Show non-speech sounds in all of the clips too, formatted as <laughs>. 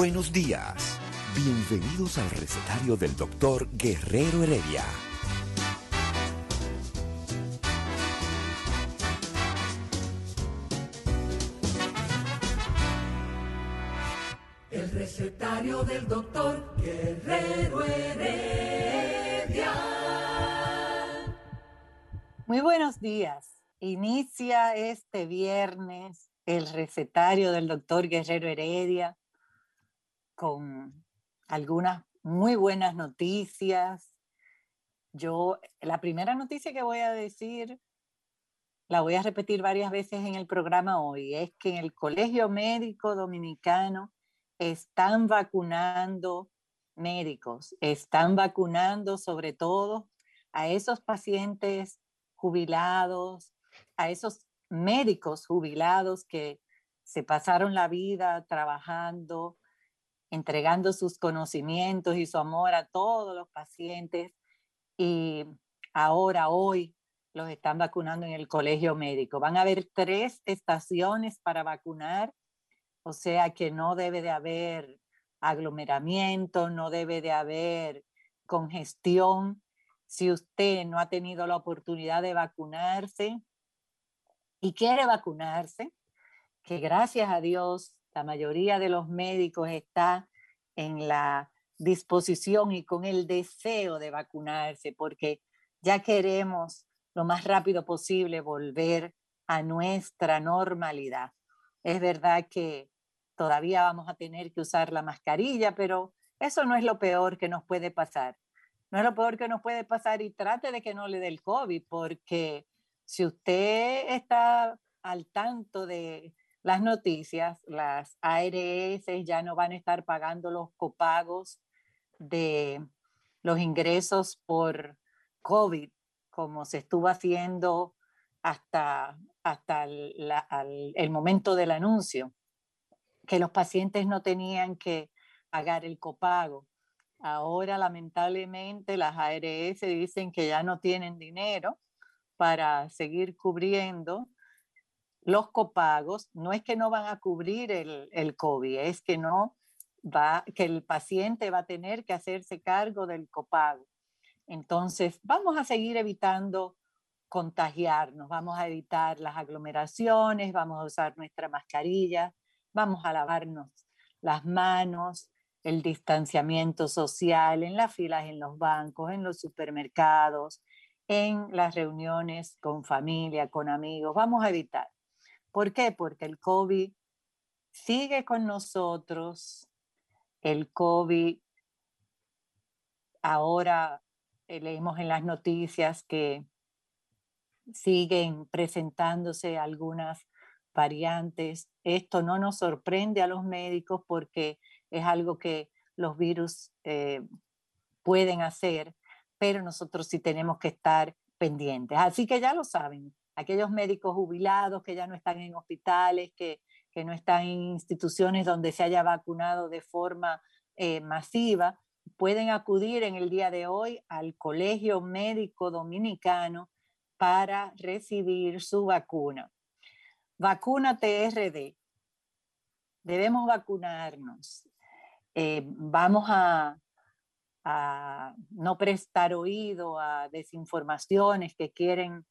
Buenos días. Bienvenidos al recetario del doctor Guerrero Heredia. El recetario del doctor Guerrero Heredia. Muy buenos días. Inicia este viernes el recetario del doctor Guerrero Heredia con algunas muy buenas noticias. Yo, la primera noticia que voy a decir, la voy a repetir varias veces en el programa hoy, es que en el Colegio Médico Dominicano están vacunando médicos, están vacunando sobre todo a esos pacientes jubilados, a esos médicos jubilados que se pasaron la vida trabajando, entregando sus conocimientos y su amor a todos los pacientes y ahora, hoy, los están vacunando en el colegio médico. Van a haber tres estaciones para vacunar, o sea que no debe de haber aglomeramiento, no debe de haber congestión. Si usted no ha tenido la oportunidad de vacunarse y quiere vacunarse, que gracias a Dios la mayoría de los médicos está en la disposición y con el deseo de vacunarse porque ya queremos lo más rápido posible volver a nuestra normalidad. Es verdad que todavía vamos a tener que usar la mascarilla, pero eso no es lo peor que nos puede pasar. No es lo peor que nos puede pasar y trate de que no le dé el COVID, porque si usted está al tanto de las noticias, las ARS ya no van a estar pagando los copagos de los ingresos por COVID, como se estuvo haciendo hasta, hasta el, momento del anuncio, que los pacientes no tenían que pagar el copago. Ahora, lamentablemente, las ARS dicen que ya no tienen dinero para seguir cubriendo los copagos, no es que no van a cubrir el, el COVID, es que no va, que el paciente va a tener que hacerse cargo del copago. Entonces, vamos a seguir evitando contagiarnos, vamos a evitar las aglomeraciones, vamos a usar nuestra mascarilla, vamos a lavarnos las manos, el distanciamiento social en las filas en los bancos, en los supermercados, en las reuniones con familia, con amigos, vamos a evitar. ¿Por qué? Porque el COVID sigue con nosotros, el COVID ahora eh, leemos en las noticias que siguen presentándose algunas variantes. Esto no nos sorprende a los médicos porque es algo que los virus eh, pueden hacer, pero nosotros sí tenemos que estar pendientes. Así que ya lo saben, aquellos médicos jubilados que ya no están en hospitales, que, que no están en instituciones donde se haya vacunado de forma eh, masiva, pueden acudir en el día de hoy al Colegio Médico Dominicano para recibir su vacuna. Vacuna TRD. Debemos vacunarnos. Eh, vamos a, a no prestar oído a desinformaciones que quieren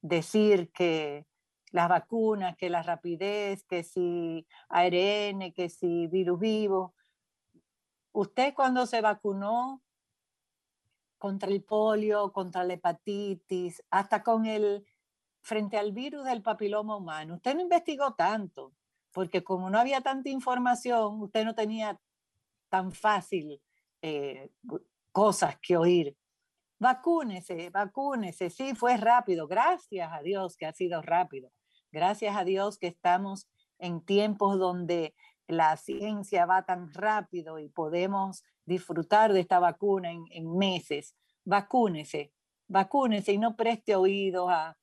decir que las vacunas, que la rapidez, que si ARN, que si virus vivo. Usted cuando se vacunó contra el polio, contra la hepatitis, hasta con el frente al virus del papiloma humano, usted no investigó tanto, porque como no había tanta información, usted no tenía tan fácil eh, cosas que oír. Vacúnese, vacúnese. Sí, fue rápido. Gracias a Dios que ha sido rápido. Gracias a Dios que estamos en tiempos donde la ciencia va tan rápido y podemos disfrutar de esta vacuna en, meses. Vacúnese, vacúnese y no preste oídos a,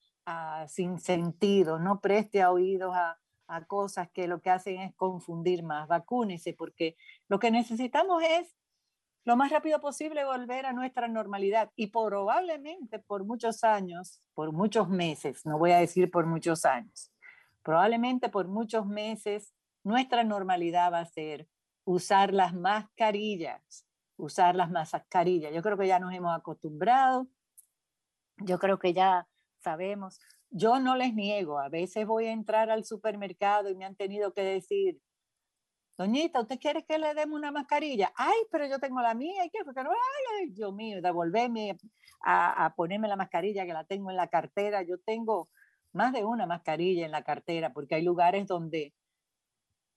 sin sentido, no preste oídos a, a cosas que lo que hacen es confundir más. Vacúnese porque lo que necesitamos es lo más rápido posible volver a nuestra normalidad y probablemente por muchos años, por muchos meses, no voy a decir por muchos años, probablemente por muchos meses nuestra normalidad va a ser usar las mascarillas, usar las mascarillas. Yo creo que ya nos hemos acostumbrado, yo creo que ya sabemos. Yo no les niego, a veces voy a entrar al supermercado y me han tenido que decir, Doñita, ¿usted quiere que le demos una mascarilla? Ay, pero yo tengo la mía. ¿Y qué? Porque no, ay, Dios mío, devolverme a, a, ponerme la mascarilla que la tengo en la cartera. Yo tengo más de una mascarilla en la cartera porque hay lugares donde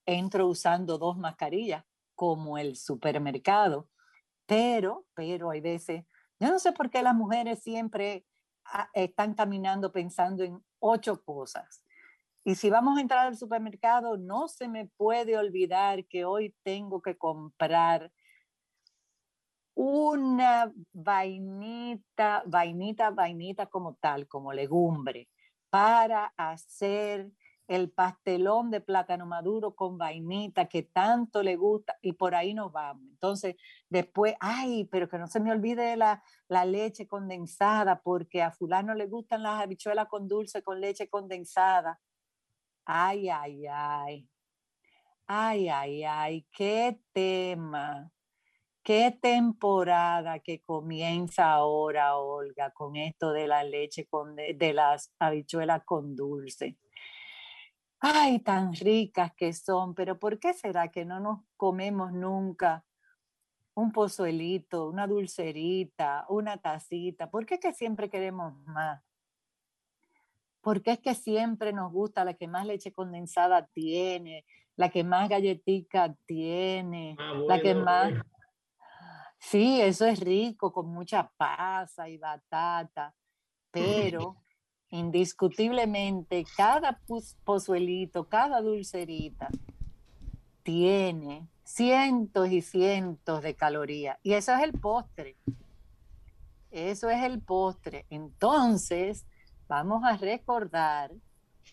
entro usando dos mascarillas, como el supermercado. Pero, pero hay veces, yo no sé por qué las mujeres siempre ah, están caminando pensando en ocho cosas. Y si vamos a entrar al supermercado, no se me puede olvidar que hoy tengo que comprar una vainita, vainita, vainita como tal, como legumbre, para hacer el pastelón de plátano maduro con vainita que tanto le gusta y por ahí nos vamos. Entonces, después, ay, pero que no se me olvide la, la leche condensada porque a fulano le gustan las habichuelas con dulce con leche condensada. Ay, ay, ay. Ay, ay, ay, qué tema. Qué temporada que comienza ahora, Olga, con esto de la leche, con, de las habichuelas con dulce. Ay, tan ricas que son, pero ¿por qué será que no nos comemos nunca un pozuelito, una dulcerita, una tacita? ¿Por qué que siempre queremos más? Porque es que siempre nos gusta la que más leche condensada tiene, la que más galletica tiene, ah, la que más... Sí, eso es rico, con mucha pasa y batata, <laughs> pero indiscutiblemente cada pozuelito, cada dulcerita tiene cientos y cientos de calorías. Y eso es el postre. Eso es el postre. Entonces, vamos a recordar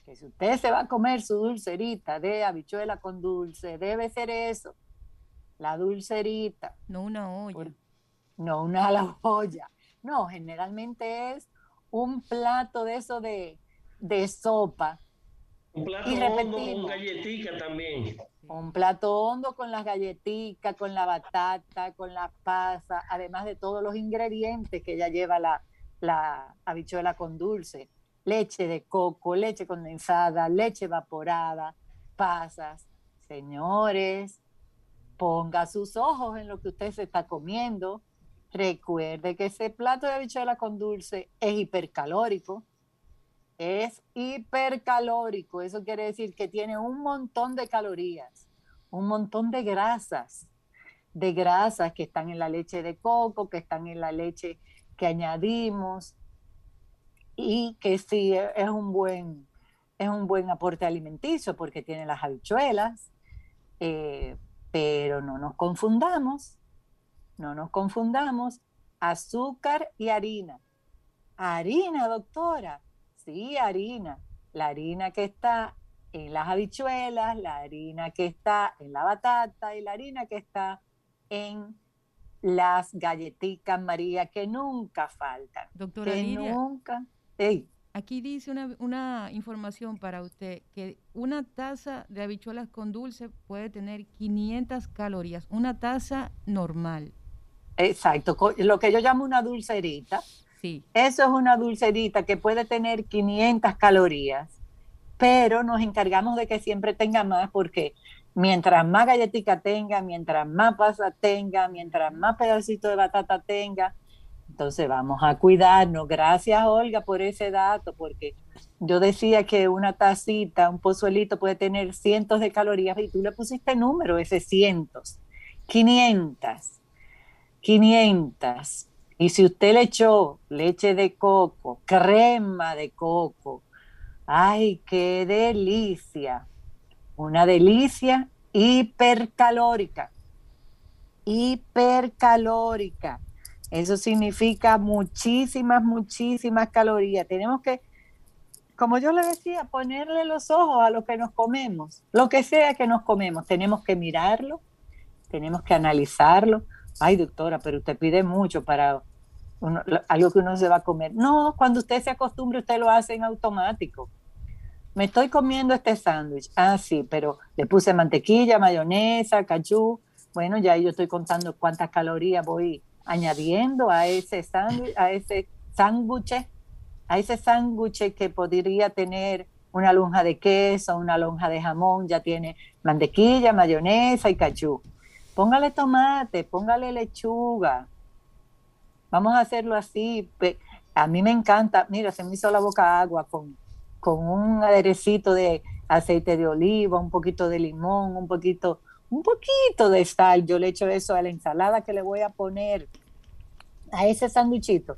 que si usted se va a comer su dulcerita de habichuela con dulce, debe ser eso, la dulcerita. No una olla. no una la olla. No, generalmente es un plato de eso de, de sopa. Un plato hondo con galletica también. Un plato hondo con las galletitas, con la batata, con la pasa, además de todos los ingredientes que ya lleva la, la habichuela con dulce, leche de coco, leche condensada, leche evaporada, pasas. Señores, ponga sus ojos en lo que usted se está comiendo. Recuerde que ese plato de habichuela con dulce es hipercalórico. Es hipercalórico. Eso quiere decir que tiene un montón de calorías, un montón de grasas, de grasas que están en la leche de coco, que están en la leche que añadimos y que sí e, es un buen, es un buen aporte alimenticio porque tiene las habichuelas, eh, pero no nos confundamos, no nos confundamos, azúcar y harina. Harina, doctora, sí, harina. La harina que está en las habichuelas, la harina que está en la batata y la harina que está en las galletitas María que nunca faltan. Doctora que nunca. Aquí dice una, una, información para usted que una taza de habichuelas con dulce puede tener 500 calorías, una taza normal. Exacto, lo que yo llamo una dulcerita. Sí. Eso es una dulcerita que puede tener 500 calorías, pero nos encargamos de que siempre tenga más porque mientras más galletita tenga, mientras más pasa tenga, mientras más pedacito de batata tenga, entonces vamos a cuidarnos. Gracias Olga por ese dato, porque yo decía que una tacita, un pozuelito puede tener cientos de calorías y tú le pusiste número, ese cientos, 500, 500. Y si usted le echó leche de coco, crema de coco, ¡ay, qué delicia! Una delicia hipercalórica. Hipercalórica. Eso significa muchísimas, muchísimas calorías. Tenemos que, como yo le decía, ponerle los ojos a lo que nos comemos, lo que sea que nos comemos. Tenemos que mirarlo, tenemos que analizarlo. Ay, doctora, pero usted pide mucho para algo que uno se va a comer. No, cuando usted se acostumbre, usted lo hace en automático. Me estoy comiendo este sándwich. Ah, sí, pero le puse mantequilla, mayonesa, cachú. Bueno, ya yo estoy contando cuántas calorías voy añadiendo a ese sándwich, a ese sándwich, a ese sándwich que podría tener una lonja de queso, una lonja de jamón, ya tiene mantequilla, mayonesa y cachú. Póngale tomate, póngale lechuga. Vamos a hacerlo así. A mí me encanta, mira, se me hizo la boca agua con, con un aderecito de aceite de oliva, un poquito de limón, un poquito, un poquito de sal. Yo le echo eso a la ensalada que le voy a poner a ese sándwichito.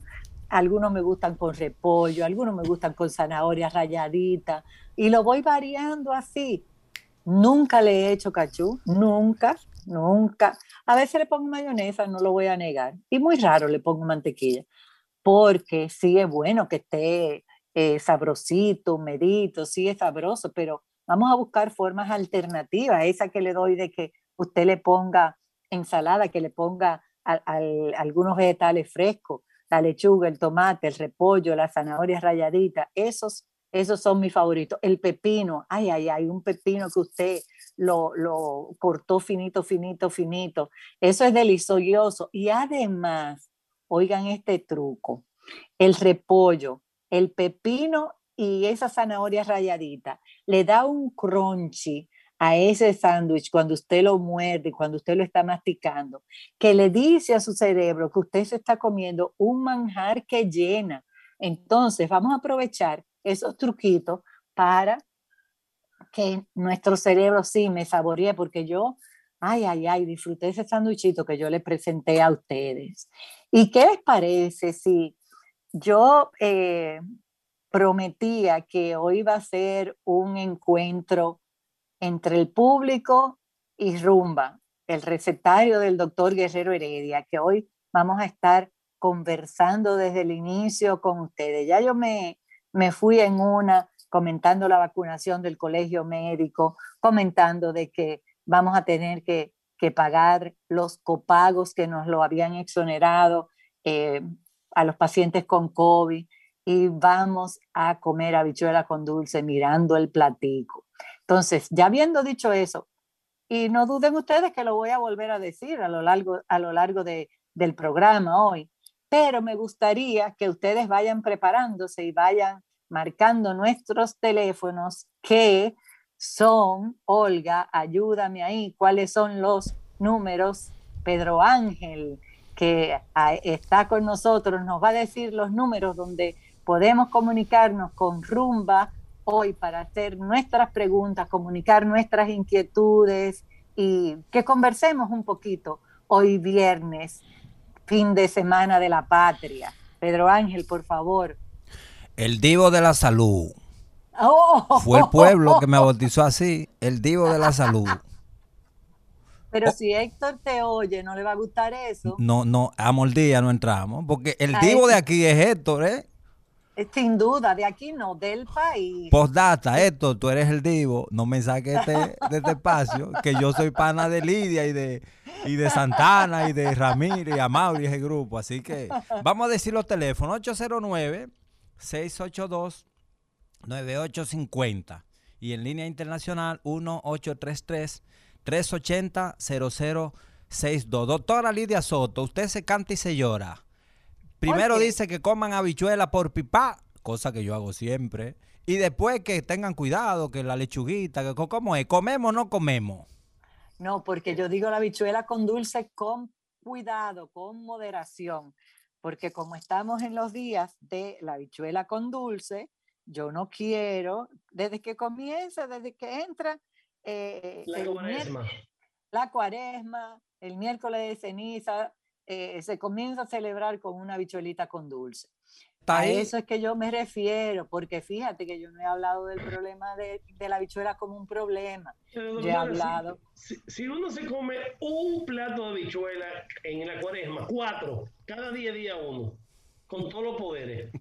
Algunos me gustan con repollo, algunos me gustan con zanahoria rayadita y lo voy variando así. Nunca le he hecho cachú, nunca, nunca. A veces le pongo mayonesa, no lo voy a negar. Y muy raro le pongo mantequilla, porque sí es bueno que esté eh, sabrosito, medito, sí es sabroso, pero vamos a buscar formas alternativas, esa que le doy de que usted le ponga ensalada, que le ponga algunos vegetales frescos, la lechuga, el tomate, el repollo, la zanahoria rayadita, esos, esos son mis favoritos. El pepino, ay, ay, ay, un pepino que usted lo, lo cortó finito, finito, finito. Eso es delicioso. Y además, oigan este truco, el repollo, el pepino y esa zanahoria rayadita le da un crunchy a ese sándwich cuando usted lo muerde, cuando usted lo está masticando, que le dice a su cerebro que usted se está comiendo un manjar que llena. Entonces, vamos a aprovechar esos truquitos para que nuestro cerebro sí me saboree, porque yo, ay, ay, ay, disfruté ese sándwichito que yo le presenté a ustedes. ¿Y qué les parece si yo eh, prometía que hoy va a ser un encuentro entre el público y Rumba, el recetario del doctor Guerrero Heredia, que hoy vamos a estar conversando desde el inicio con ustedes. Ya yo me, me fui en una comentando la vacunación del colegio médico, comentando de que vamos a tener que, que pagar los copagos que nos lo habían exonerado eh, a los pacientes con COVID y vamos a comer habichuela con dulce mirando el platico. Entonces, ya habiendo dicho eso, y no duden ustedes que lo voy a volver a decir a lo largo, a lo largo de, del programa hoy, pero me gustaría que ustedes vayan preparándose y vayan marcando nuestros teléfonos que son, Olga, ayúdame ahí, cuáles son los números. Pedro Ángel, que ah, está con nosotros, nos va a decir los números donde podemos comunicarnos con Rumba hoy para hacer nuestras preguntas, comunicar nuestras inquietudes y que conversemos un poquito hoy viernes, fin de semana de la patria. Pedro Ángel, por favor. El divo de la salud. Oh. Fue el pueblo que me bautizó así, el divo de la salud. <laughs> Pero si Héctor te oye, ¿no le va a gustar eso? No, no, a día no entramos, porque el divo de aquí es Héctor, ¿eh? Sin duda, de aquí no, del país. Postdata, esto, tú eres el divo, no me saques este, de este espacio, que yo soy pana de Lidia y de, y de Santana y de Ramírez y Amaury ese grupo. Así que vamos a decir los teléfonos, 809-682-9850 y en línea internacional 1833-380-0062. Doctora Lidia Soto, usted se canta y se llora. Primero dice que coman habichuela por pipa, cosa que yo hago siempre. Y después que tengan cuidado, que la lechuguita, que ¿cómo es? ¿Comemos o no comemos? No, porque yo digo la habichuela con dulce con cuidado, con moderación. Porque como estamos en los días de la habichuela con dulce, yo no quiero, desde que comienza, desde que entra eh, la cuaresma. la cuaresma, el miércoles de ceniza, eh, se comienza a celebrar con una bichuelita con dulce. A eso es que yo me refiero, porque fíjate que yo no he hablado del problema de, la bichuela como un problema. yo he hablado. Si, uno se come un plato de bichuela en la cuaresma, cuatro, cada día día uno, con todos los poderes,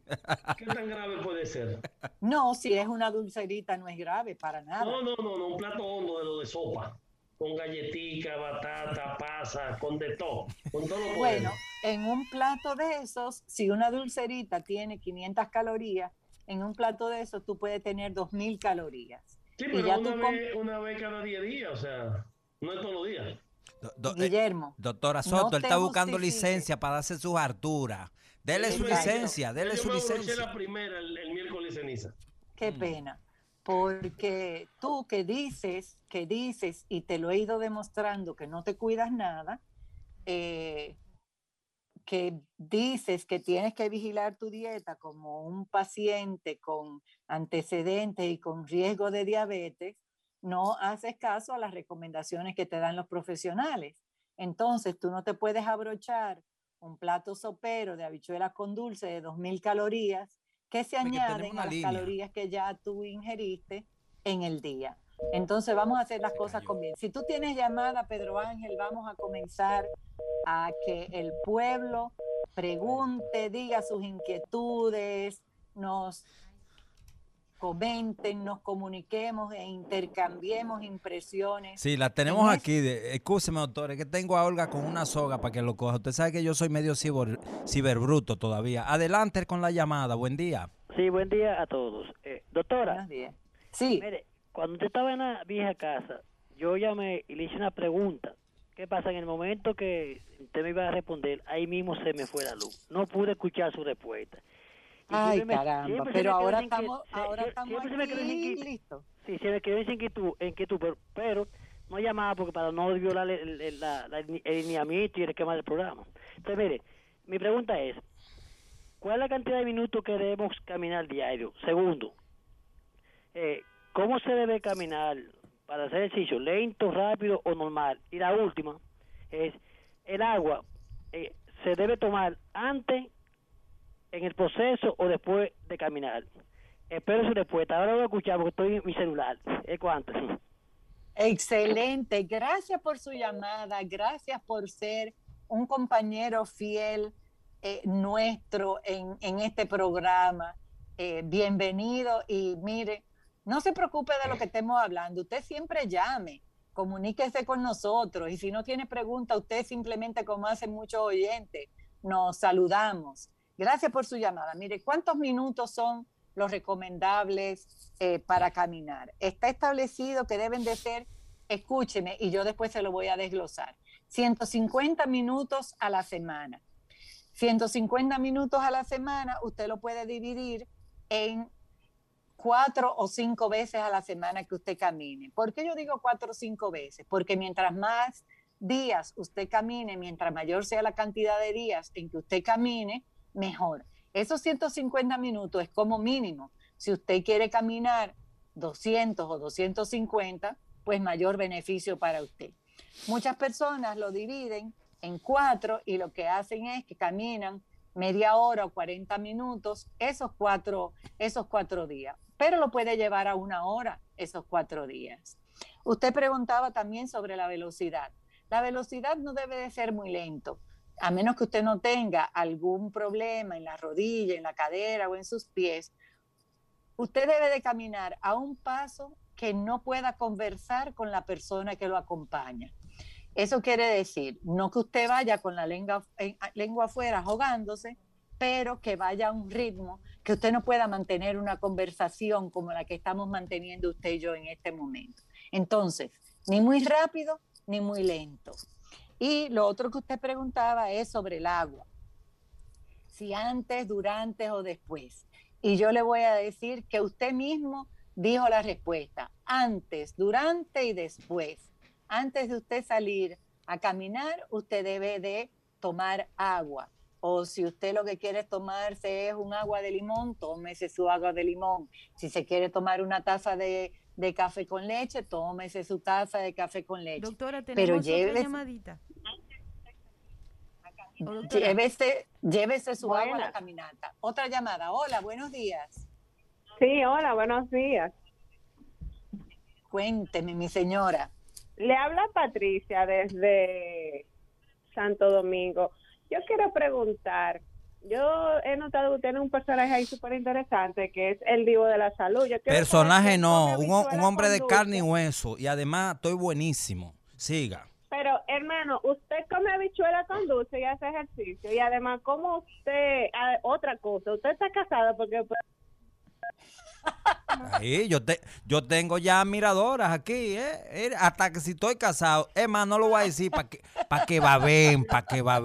¿qué tan <laughs> grave puede ser? No, si es una dulcerita no es grave, para nada. No, no, no, no un plato hondo de lo de sopa con galletica, batata, pasa, con de todo, con todo lo Bueno, en un plato de esos, si una dulcerita tiene 500 calorías, en un plato de esos tú puedes tener 2000 calorías. Sí, pero una, vez, una vez cada 10 días, o sea, no es todos los días. Eh, Guillermo. doctora Soto, él está buscando licencia para hacer sus harturas. Dele su licencia, dele su licencia. la primera el, el miércoles ceniza. Qué mm. pena porque tú que dices, que dices, y te lo he ido demostrando que no te cuidas nada, eh, que dices que tienes que vigilar tu dieta como un paciente con antecedentes y con riesgo de diabetes, no haces caso a las recomendaciones que te dan los profesionales. Entonces, tú no te puedes abrochar un plato sopero de habichuelas con dulce de 2.000 calorías que se añaden a las calorías que ya tú ingeriste en el día. Entonces vamos a hacer las cosas con bien. Si tú tienes llamada, Pedro Ángel, vamos a comenzar a que el pueblo pregunte, diga sus inquietudes, nos comenten, nos comuniquemos e intercambiemos impresiones. Sí, la tenemos aquí. De, escúcheme, doctor, es que tengo a Olga con una soga para que lo coja. Usted sabe que yo soy medio ciber, ciberbruto todavía. Adelante con la llamada. Buen día. Sí, buen día a todos. Eh, doctora. Buenos días. Sí. Mire, cuando usted estaba en la vieja casa, yo llamé y le hice una pregunta. ¿Qué pasa? En el momento que usted me iba a responder, ahí mismo se me fue la luz. No pude escuchar su respuesta. Ay, caramba, pero ahora estamos, ahora estamos aquí, listo. Sí, se me quedó en inquietud, en inquietud pero, pero no llamaba porque para no violar el, el, la, el lineamiento y el esquema del programa. Entonces, mire, mi pregunta es, ¿cuál es la cantidad de minutos que debemos caminar diario? Segundo, eh, ¿cómo se debe caminar para hacer ejercicio? ¿Lento, rápido o normal? Y la última es, el agua eh, se debe tomar antes en el proceso o después de caminar? Espero su respuesta. Ahora voy a escuchar porque estoy en mi celular. ¿Es cuánto? Excelente. Gracias por su llamada. Gracias por ser un compañero fiel eh, nuestro en, este programa. Eh, bienvenido y mire, no se preocupe de lo que estemos hablando. Usted siempre llame, comuníquese con nosotros y si no tiene pregunta, usted simplemente como hacen muchos oyentes, nos saludamos Gracias por su llamada. Mire, ¿cuántos minutos son los recomendables eh, para caminar? Está establecido que deben de ser, escúcheme, y yo después se lo voy a desglosar, 150 minutos a la semana. 150 minutos a la semana usted lo puede dividir en cuatro o cinco veces a la semana que usted camine. ¿Por qué yo digo cuatro o cinco veces? Porque mientras más días usted camine, mientras mayor sea la cantidad de días en que usted camine, mejor. Esos 150 minutos es como mínimo. Si usted quiere caminar 200 o 250, pues mayor beneficio para usted. Muchas personas lo dividen en cuatro y lo que hacen es que caminan media hora o 40 minutos esos cuatro, esos cuatro días, pero lo puede llevar a una hora esos cuatro días. Usted preguntaba también sobre la velocidad. La velocidad no debe de ser muy lento a menos que usted no tenga algún problema en la rodilla, en la cadera o en sus pies, usted debe de caminar a un paso que no pueda conversar con la persona que lo acompaña. Eso quiere decir, no que usted vaya con la lengua, lengua afuera ahogándose, pero que vaya a un ritmo que usted no pueda mantener una conversación como la que estamos manteniendo usted y yo en este momento. Entonces, ni muy rápido ni muy lento. Y lo otro que usted preguntaba es sobre el agua. Si antes, durante o después. Y yo le voy a decir que usted mismo dijo la respuesta. Antes, durante y después. Antes de usted salir a caminar, usted debe de tomar agua. O si usted lo que quiere tomarse es un agua de limón, tómese su agua de limón. Si se quiere tomar una taza de de café con leche, tómese su taza de café con leche. Doctora, tenemos Pero otra llamadita. doctora. Llévese, llévese su agua a la caminata. Otra llamada. Hola, buenos días. Sí, hola, buenos días. Cuénteme, mi señora. Le habla Patricia desde Santo Domingo. Yo quiero preguntar, yo he notado que tiene un personaje ahí súper interesante que es el divo de la salud. Yo Personaje no, un, un hombre de carne y hueso. Y además estoy buenísimo. Siga. Pero, hermano, usted come habichuela con dulce y hace ejercicio. Y además, ¿cómo usted, otra cosa, usted está casado porque pues, <laughs> Ahí, yo, te, yo tengo ya admiradoras aquí, ¿eh? Hasta que si estoy casado. Es más, no lo voy a decir para que, pa que va bien, para que va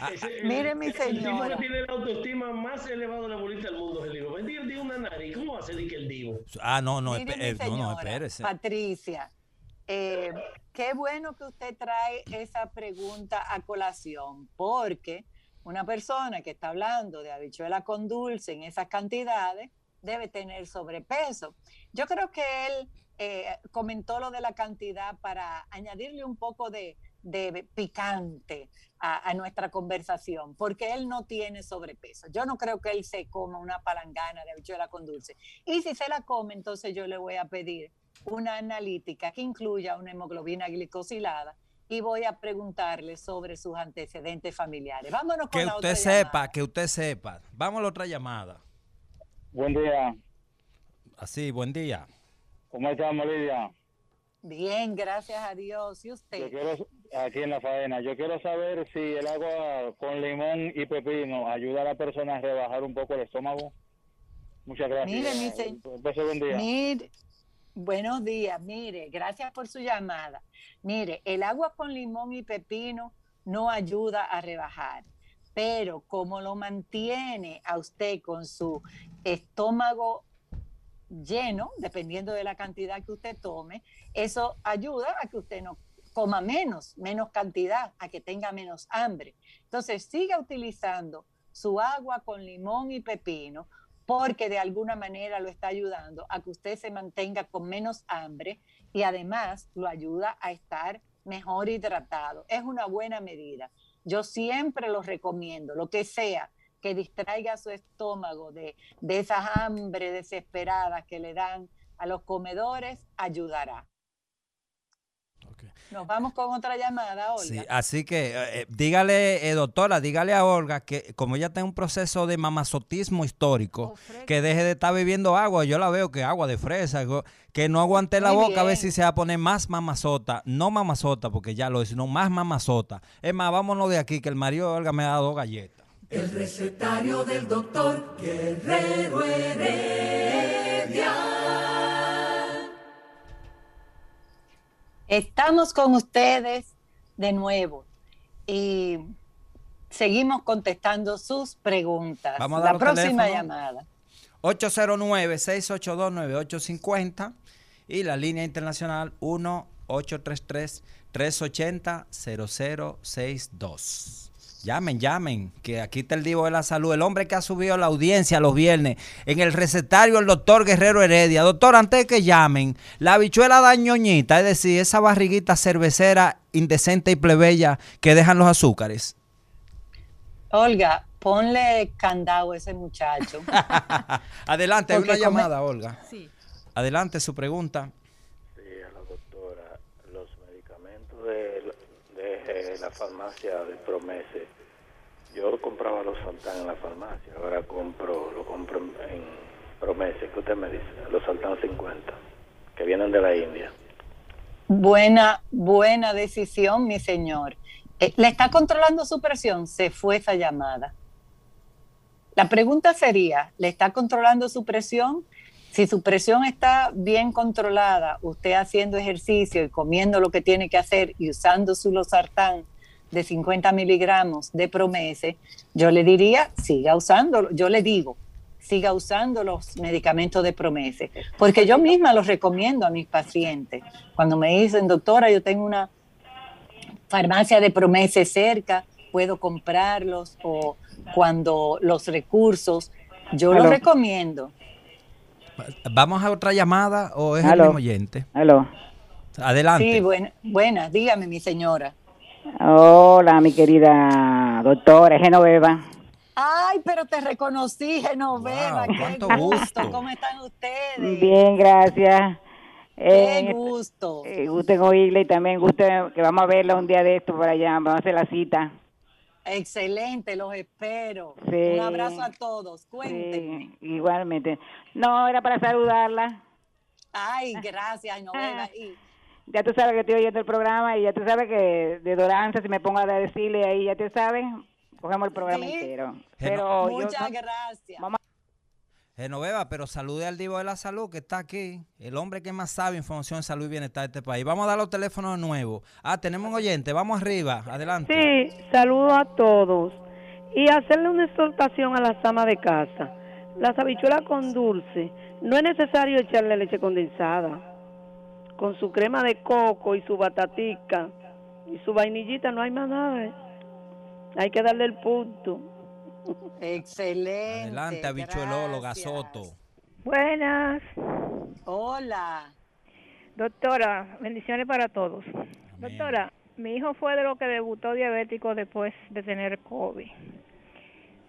Ah, el- Mire, mi El tipo que señora. tiene la autoestima más elevada de la bolita del mundo es el Divo. El Divo una nariz. ¿Cómo va a ser de que el Divo? Ah, no, no, Mire, eh, no, no, señora, espérese. Patricia, eh, qué bueno que usted trae esa pregunta a colación, porque una persona que está hablando de habichuela con dulce en esas cantidades debe tener sobrepeso. Yo creo que él eh, comentó lo de la cantidad para añadirle un poco de, de picante a, a nuestra conversación, porque él no tiene sobrepeso. Yo no creo que él se coma una palangana de habichuela con dulce. Y si se la come, entonces yo le voy a pedir una analítica que incluya una hemoglobina glicosilada y voy a preguntarle sobre sus antecedentes familiares. Vámonos con Que la usted otra sepa, llamada. que usted sepa. Vamos a la otra llamada. Buen día. Así, buen día. ¿Cómo estamos, Lidia? Bien, gracias a Dios. ¿Y Yo usted? quiero, aquí en la faena, yo quiero saber si el agua con limón y pepino ayuda a la persona a rebajar un poco el estómago. Muchas gracias. Mire, mi se- Un beso, buen día. Mire, buenos días. Mire, gracias por su llamada. Mire, el agua con limón y pepino no ayuda a rebajar, pero como lo mantiene a usted con su estómago lleno, dependiendo de la cantidad que usted tome, eso ayuda a que usted no coma menos, menos cantidad, a que tenga menos hambre. Entonces, siga utilizando su agua con limón y pepino porque de alguna manera lo está ayudando a que usted se mantenga con menos hambre y además lo ayuda a estar mejor hidratado. Es una buena medida. Yo siempre lo recomiendo, lo que sea que distraiga su estómago de, de esas hambre desesperadas que le dan a los comedores, ayudará. Ok. Nos vamos con otra llamada, Olga. Sí, así que eh, eh, dígale, eh, doctora, dígale a Olga que como ella está en un proceso de mamazotismo histórico, O fresco. que deje de estar bebiendo agua. Yo la veo que agua de fresa, que no aguante la Muy boca a ver si se va a poner más mamazota. No mamazota, porque ya lo es, sino más mamazota. Es más, vámonos de aquí, que el marido de Olga me ha dado galletas. El recetario del doctor Guerrero Heredia. Estamos con ustedes de nuevo y seguimos contestando sus preguntas. Vamos a dar La próxima teléfonos. llamada. 809-682-9850 y la línea internacional 1-833-380-0062. Llamen, llamen, que aquí está el Divo de la Salud, el hombre que ha subido la audiencia los viernes en el recetario el doctor Guerrero Heredia. Doctor, antes de que llamen, la habichuela dañoñita, es decir, esa barriguita cervecera indecente y plebeya que dejan los azúcares. Olga, ponle candado a ese muchacho. <laughs> Adelante, hay una come- llamada, Olga. Sí. Adelante, su pregunta. Sí, a la doctora, los medicamentos de, de la farmacia de Promese, yo compraba los Saltán en la farmacia, ahora compro, lo compro en, Promese, ¿qué usted me dice? Los Saltán 50, que vienen de la India. buena, buena decisión, mi señor. Eh, ¿Le está controlando su presión? Se fue esa llamada. La pregunta sería, ¿le está controlando su presión? Si su presión está bien controlada, usted haciendo ejercicio y comiendo lo que tiene que hacer y usando su losartán de 50 miligramos de promese, yo le diría, siga usándolo. Yo le digo, siga usando los medicamentos de promese, porque yo misma los recomiendo a mis pacientes. Cuando me dicen, doctora, yo tengo una farmacia de promese cerca, puedo comprarlos o cuando los recursos, yo los recomiendo. ¿Vamos a otra llamada o es el Aló. mismo oyente? Aló. Adelante. Sí, buena, buenas, dígame, mi señora. Hola, mi querida doctora Genoveva. Ay, pero te reconocí, Genoveva. Wow, qué cuánto gusto. gusto. ¿Cómo están ustedes? Bien, gracias. Qué Eh, gusto. eh, gusto en oírla y también gusto que vamos a verla un día de esto por allá. Vamos a hacer la cita. Excelente, los espero. Sí. Un abrazo a todos. Cuéntenme. Sí, igualmente. No, era para saludarla. Ay, gracias, Genoveva. Y <laughs> Ya tú sabes que estoy oyendo el programa y ya tú sabes que de Doranza, si me pongo a decirle ahí, ya tú sabes, cogemos el programa Sí. entero. Pero muchas gracias. Vamos Genoveva, pero salude al Divo de la Salud que está aquí, el hombre que más sabe información de salud y bienestar de este país. Vamos a dar los teléfonos de nuevo. Ah, tenemos un oyente, vamos arriba, adelante. Sí, saludo a todos. Y hacerle una exhortación a las amas de casa. Las habichuelas con dulce, no es necesario echarle leche condensada. Con su crema de coco y su batatica y su vainillita no hay más nada. ¿eh? Hay que darle el punto. Excelente. Adelante, habichuelóloga. Soto. Buenas, Hola. doctora, bendiciones para todos. Doctora, mi hijo fue de lo que debutó diabético después de tener COVID.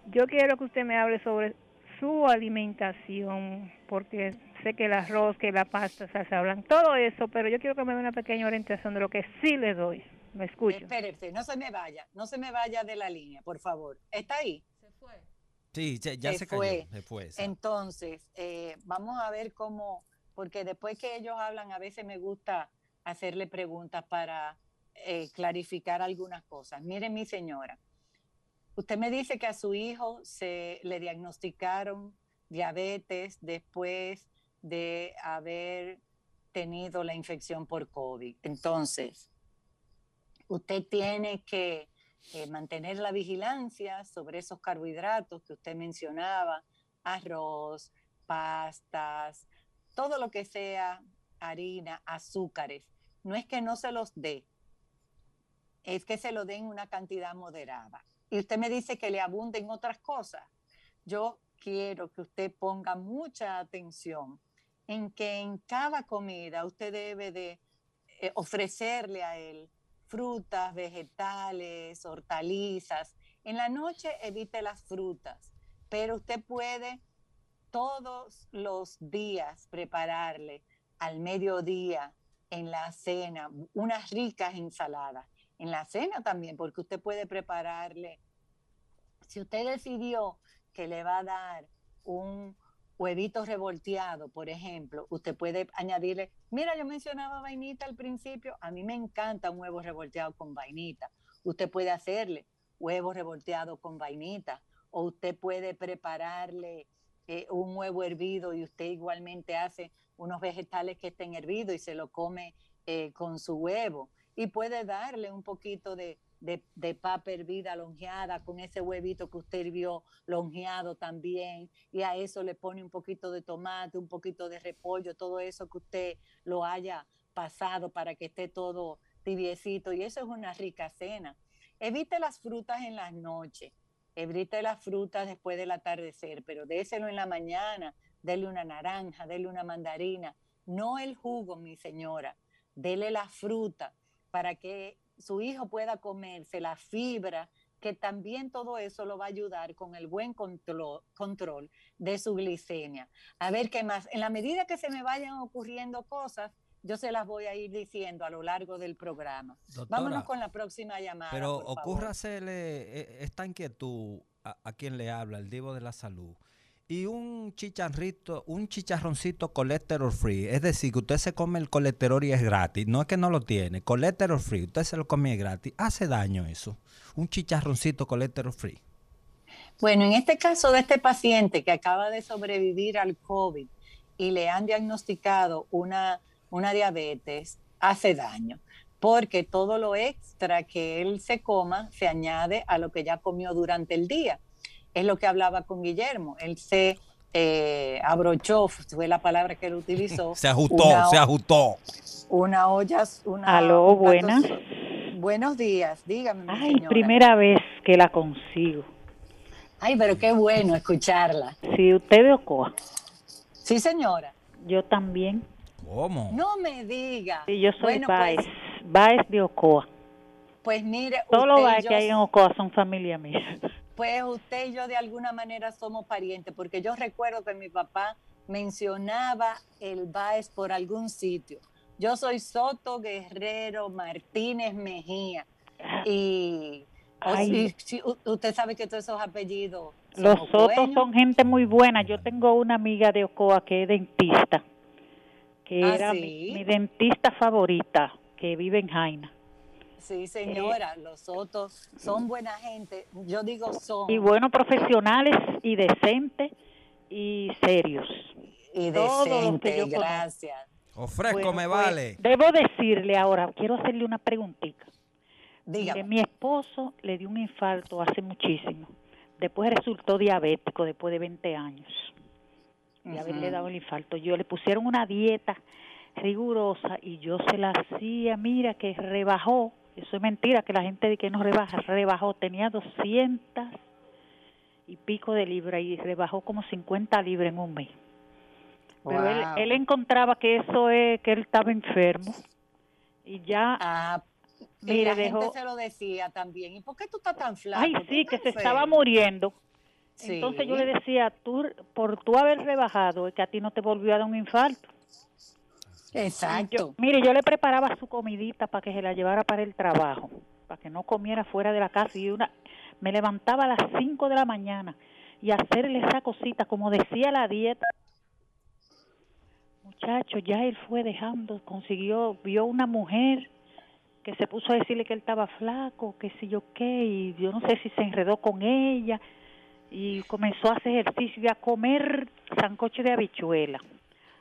Yo quiero que usted me hable sobre su alimentación, porque sé que el arroz, que la pasta, salsa blanca, todo eso, pero yo quiero que me dé una pequeña orientación de lo que sí le doy. Me escucho. Espérese, no se me vaya, no se me vaya de la línea, por favor. ¿Está ahí? Sí, ya, ya se, fue. cayó, se fue. Entonces, eh, vamos a ver cómo, porque después que ellos hablan, a veces me gusta hacerle preguntas para eh, clarificar algunas cosas. Mire, mi señora, usted me dice que a su hijo se le diagnosticaron diabetes después de haber tenido la infección por COVID. Entonces, usted tiene que eh, mantener la vigilancia sobre esos carbohidratos que usted mencionaba, arroz, pastas, todo lo que sea harina, azúcares. No es que no se los dé, es que se lo den una cantidad moderada. Y usted me dice que le abunden otras cosas. Yo quiero que usted ponga mucha atención en que en cada comida usted debe de eh, ofrecerle a él frutas, vegetales, hortalizas. En la noche evite las frutas, pero usted puede todos los días prepararle al mediodía en la cena unas ricas ensaladas. En la cena también, porque usted puede prepararle, si usted decidió que le va a dar un huevito revolteado, por ejemplo, usted puede añadirle, mira, yo mencionaba vainita al principio, a mí me encanta un huevo revolteado con vainita. Usted puede hacerle huevo revolteado con vainita o usted puede prepararle eh, un huevo hervido y usted igualmente hace unos vegetales que estén hervidos y se lo come eh, con su huevo. Y puede darle un poquito de, de, de papa hervida longeada con ese huevito que usted hirvió longeado también. Y a eso le pone un poquito de tomate, un poquito de repollo, todo eso que usted lo haya pasado para que esté todo tibiecito. Y eso es una rica cena. Evite las frutas en las noches. Evite las frutas después del atardecer, pero déselo en la mañana, dele una naranja, dele una mandarina, no el jugo, mi señora, dele la fruta para que su hijo pueda comerse la fibra, que también todo eso lo va a ayudar con el buen control, control de su glicemia. A ver qué más, en la medida que se me vayan ocurriendo cosas, yo se las voy a ir diciendo a lo largo del programa. Doctora, Vámonos con la próxima llamada. Pero hacerle eh, esta inquietud a, a quien le habla, el divo de la salud. Y un chicharrito, un chicharroncito colesterol free. Es decir, que usted se come el colesterol y es gratis. No es que no lo tiene. Colesterol free, usted se lo come es gratis. Hace daño eso. Un chicharroncito colesterol free. Bueno, en este caso de este paciente que acaba de sobrevivir al COVID y le han diagnosticado una, una diabetes, hace daño, porque todo lo extra que él se coma se añade a lo que ya comió durante el día. Es lo que hablaba con Guillermo. Él se eh, abrochó, fue la palabra que él utilizó. <laughs> Se ajustó, una se ajustó. Una olla, una... Aló, un plato buenas. so- Buenos días, dígame. Ay, señora. primera vez que la consigo. Ay, pero qué bueno escucharla. Si usted de Ocoa. Sí, señora. Yo también. ¿Cómo? No me diga. Sí, yo soy Bueno, Baez. pues, Baez de Ocoa. Pues mire, Todos los bares que hay en Ocoa son familia mía. Pues usted y yo de alguna manera somos parientes, porque yo recuerdo que mi papá mencionaba el Baez por algún sitio. Yo soy Soto Guerrero Martínez Mejía. Y, usted sabe que todos esos apellidos son Los Sotos son gente muy buena. Yo tengo una amiga de Ocoa que es dentista, que Ah, era ¿sí? mi, mi dentista favorita, que vive en Jaina. Sí, señora, los Sotos son buena gente. Yo digo son. Y buenos profesionales y decentes y serios. Y Todos los que decente, yo conozco. gracias. Ofrezco, Bueno, me pues, vale. Debo decirle ahora, quiero hacerle una preguntita. Dígame. Mi esposo le dio un infarto hace muchísimo. Después resultó diabético después de 20 años de haberle Ujú. dado el infarto. Yo le pusieron una dieta rigurosa y yo se la hacía, mira que rebajó. Eso es mentira, que la gente de que no rebaja, rebajó. Tenía 200 y pico de libras y rebajó como 50 libras en un mes. Pero él, Wow. él encontraba que eso es que él estaba enfermo y ya Ah, y mire, la dejó gente se lo decía también. ¿Y por qué tú estás tan flaco? ay sí que se estaba muriendo Sí. entonces yo le decía tú por tú haber rebajado es que a ti no te volvió a dar un infarto Exacto. Yo- mire yo le preparaba su comidita para que se la llevara para el trabajo para que no comiera fuera de la casa. Y una me levantaba a las 5 de la mañana y hacerle esa cosita como decía la dieta. Muchacho ya él fue dejando consiguió vio una mujer que se puso a decirle que él estaba flaco, que si yo qué, y yo no sé si se enredó con ella, y comenzó a hacer ejercicio y a comer sancocho de habichuela,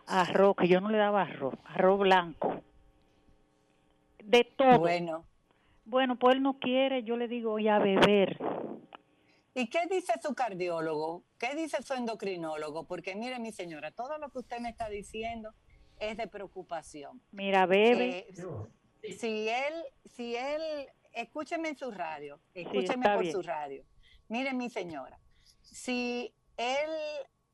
arroz, que yo no le daba arroz, arroz blanco, de todo. Bueno. Bueno, pues él no quiere, yo le digo, y a beber. ¿Y qué dice su cardiólogo? ¿Qué dice su endocrinólogo? Porque mire, mi señora, todo lo que usted me está diciendo es de preocupación. Mira, bebe. Eh, si él, si él, escúcheme en su radio, escúcheme por bien. su radio. Mire, mi señora, si él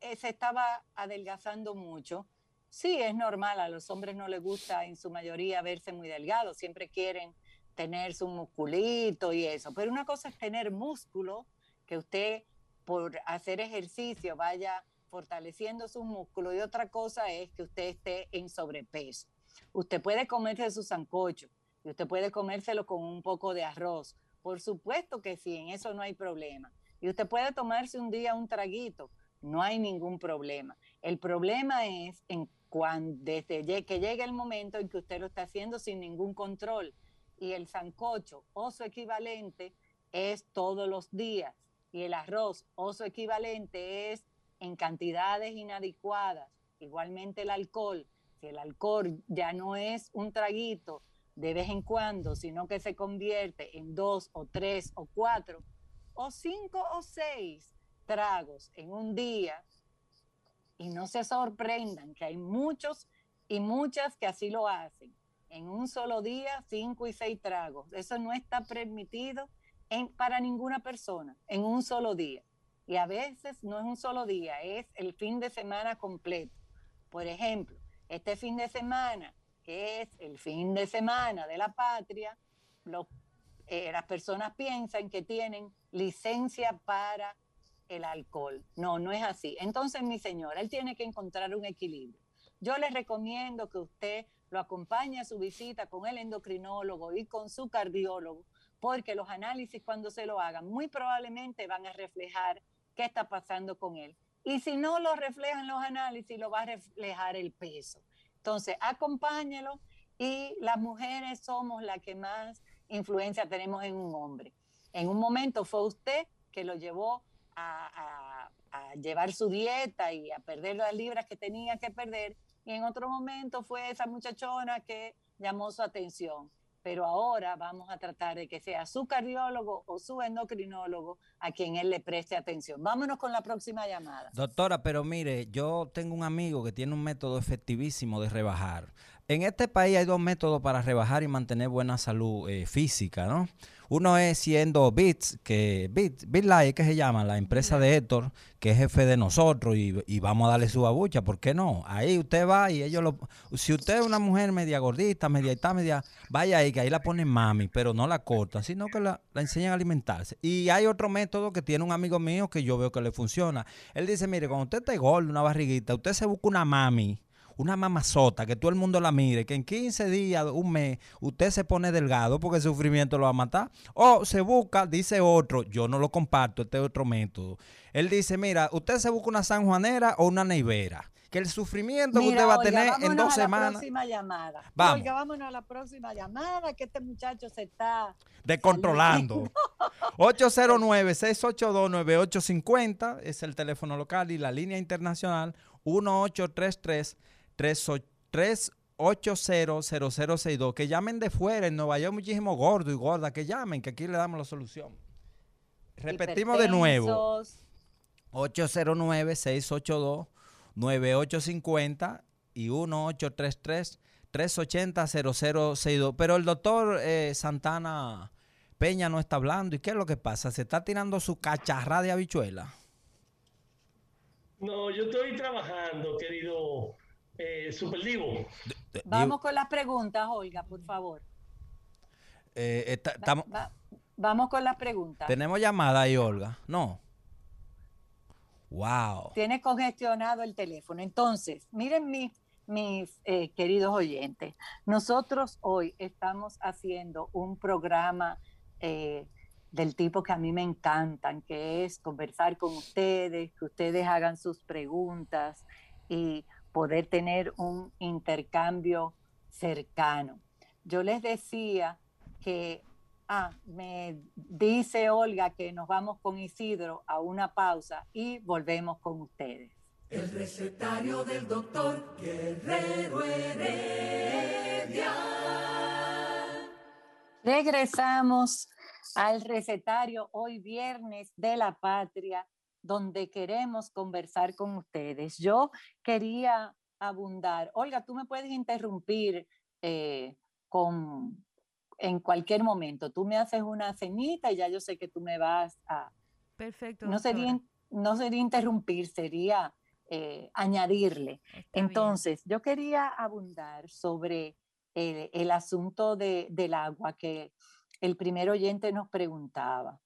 eh, se estaba adelgazando mucho, sí, es normal, a los hombres no les gusta en su mayoría verse muy delgados, siempre quieren tener su musculito y eso, pero una cosa es tener músculo, que usted por hacer ejercicio vaya fortaleciendo sus músculos y otra cosa es que usted esté en sobrepeso. Usted puede comerse su sancocho y usted puede comérselo con un poco de arroz. Por supuesto que sí, en eso no hay problema. Y usted puede tomarse un día un traguito, no hay ningún problema. El problema es en cuando desde que llegue el momento en que usted lo está haciendo sin ningún control. Y el sancocho o su equivalente es todos los días. Y el arroz o su equivalente es en cantidades inadecuadas. Igualmente el alcohol, si el alcohol ya no es un traguito de vez en cuando, sino que se convierte en dos o tres o cuatro o cinco o seis tragos en un día, y no se sorprendan que hay muchos y muchas que así lo hacen. En un solo día, cinco y seis tragos. Eso no está permitido en- para ninguna persona, en un solo día. Y a veces no es un solo día, es el fin de semana completo. Por ejemplo, este fin de semana, que es el fin de semana de la patria, los- eh, las personas piensan que tienen licencia para el alcohol. No, no es así. Entonces, mi señora, él tiene que encontrar un equilibrio. Yo les recomiendo que usted lo acompañe a su visita con el endocrinólogo y con su cardiólogo, porque los análisis cuando se lo hagan muy probablemente van a reflejar qué está pasando con él. Y si no lo reflejan los análisis, lo va a reflejar el peso. Entonces, acompáñelo y las mujeres somos las que más influencia tenemos en un hombre. En un momento fue usted que lo llevó a, llevar su dieta y a perder las libras que tenía que perder, y en otro momento fue esa muchachona que llamó su atención. Pero ahora vamos a tratar de que sea su cardiólogo o su endocrinólogo a quien él le preste atención. Vámonos con la próxima llamada. Doctora, pero mire, yo tengo un amigo que tiene un método efectivísimo de rebajar. En este país hay dos métodos para rebajar y mantener buena salud eh, física, ¿no? Uno es siendo Bits, que Bits, BitLife, que se llama, la empresa de Héctor, que es jefe de nosotros y, vamos a darle su babucha, ¿por qué no? Ahí usted va y ellos lo... Si usted es una mujer media gordita, media y media, vaya ahí, que ahí la ponen mami, pero no la cortan, sino que la, la enseñan a alimentarse. Y hay otro método que tiene un amigo mío que yo veo que le funciona. Él dice, mire, cuando usted está gordo, una barriguita, usted se busca una mami una mamazota, que todo el mundo la mire, que en 15 días, un mes, usted se pone delgado porque el sufrimiento lo va a matar. O se busca, dice otro, yo no lo comparto, este es otro método. Él dice, mira, usted se busca una sanjuanera o una neivera. Que el sufrimiento que usted va a tener en dos a semanas. La próxima llamada. Vamos. Olga, vámonos a la próxima llamada, que este muchacho se está Descontrolando. 809-682-9850 <laughs> <laughs> es el teléfono local y la línea internacional 1833 380-0062. Que llamen de fuera. En Nueva York muchísimo gordo y gorda. Que llamen, que aquí le damos la solución. Repetimos de nuevo. 809-682-9850 y 1833-380-0062. Pero el doctor eh, Santana Peña no está hablando. ¿Y qué es lo que pasa? ¿Se está tirando su cacharra de habichuela? No, yo estoy trabajando, querido eh, Super Divo. Vamos con las preguntas, Olga, por favor. Eh, está- estamos- Va- vamos con las preguntas. Tenemos llamada ahí, Olga. No. Wow. Tiene congestionado el teléfono. Entonces, miren mi- mis eh, queridos oyentes, nosotros hoy estamos haciendo un programa eh, del tipo que a mí me encantan, que es conversar con ustedes, que ustedes hagan sus preguntas y poder tener un intercambio cercano. Yo les decía que, ah, me dice Olga que nos vamos con Isidro a una pausa y volvemos con ustedes. El recetario del doctor Guerrero Heredia. Regresamos al recetario hoy viernes de la patria, donde queremos conversar con ustedes. Yo quería abundar. Olga, tú me puedes interrumpir eh, con, en cualquier momento. Tú me haces una cenita y ya yo sé que tú me vas a... Perfecto. No sería, doctora. no sería interrumpir, sería eh, añadirle. Entonces, yo quería abundar sobre el, el asunto de- del agua que el primer oyente nos preguntaba.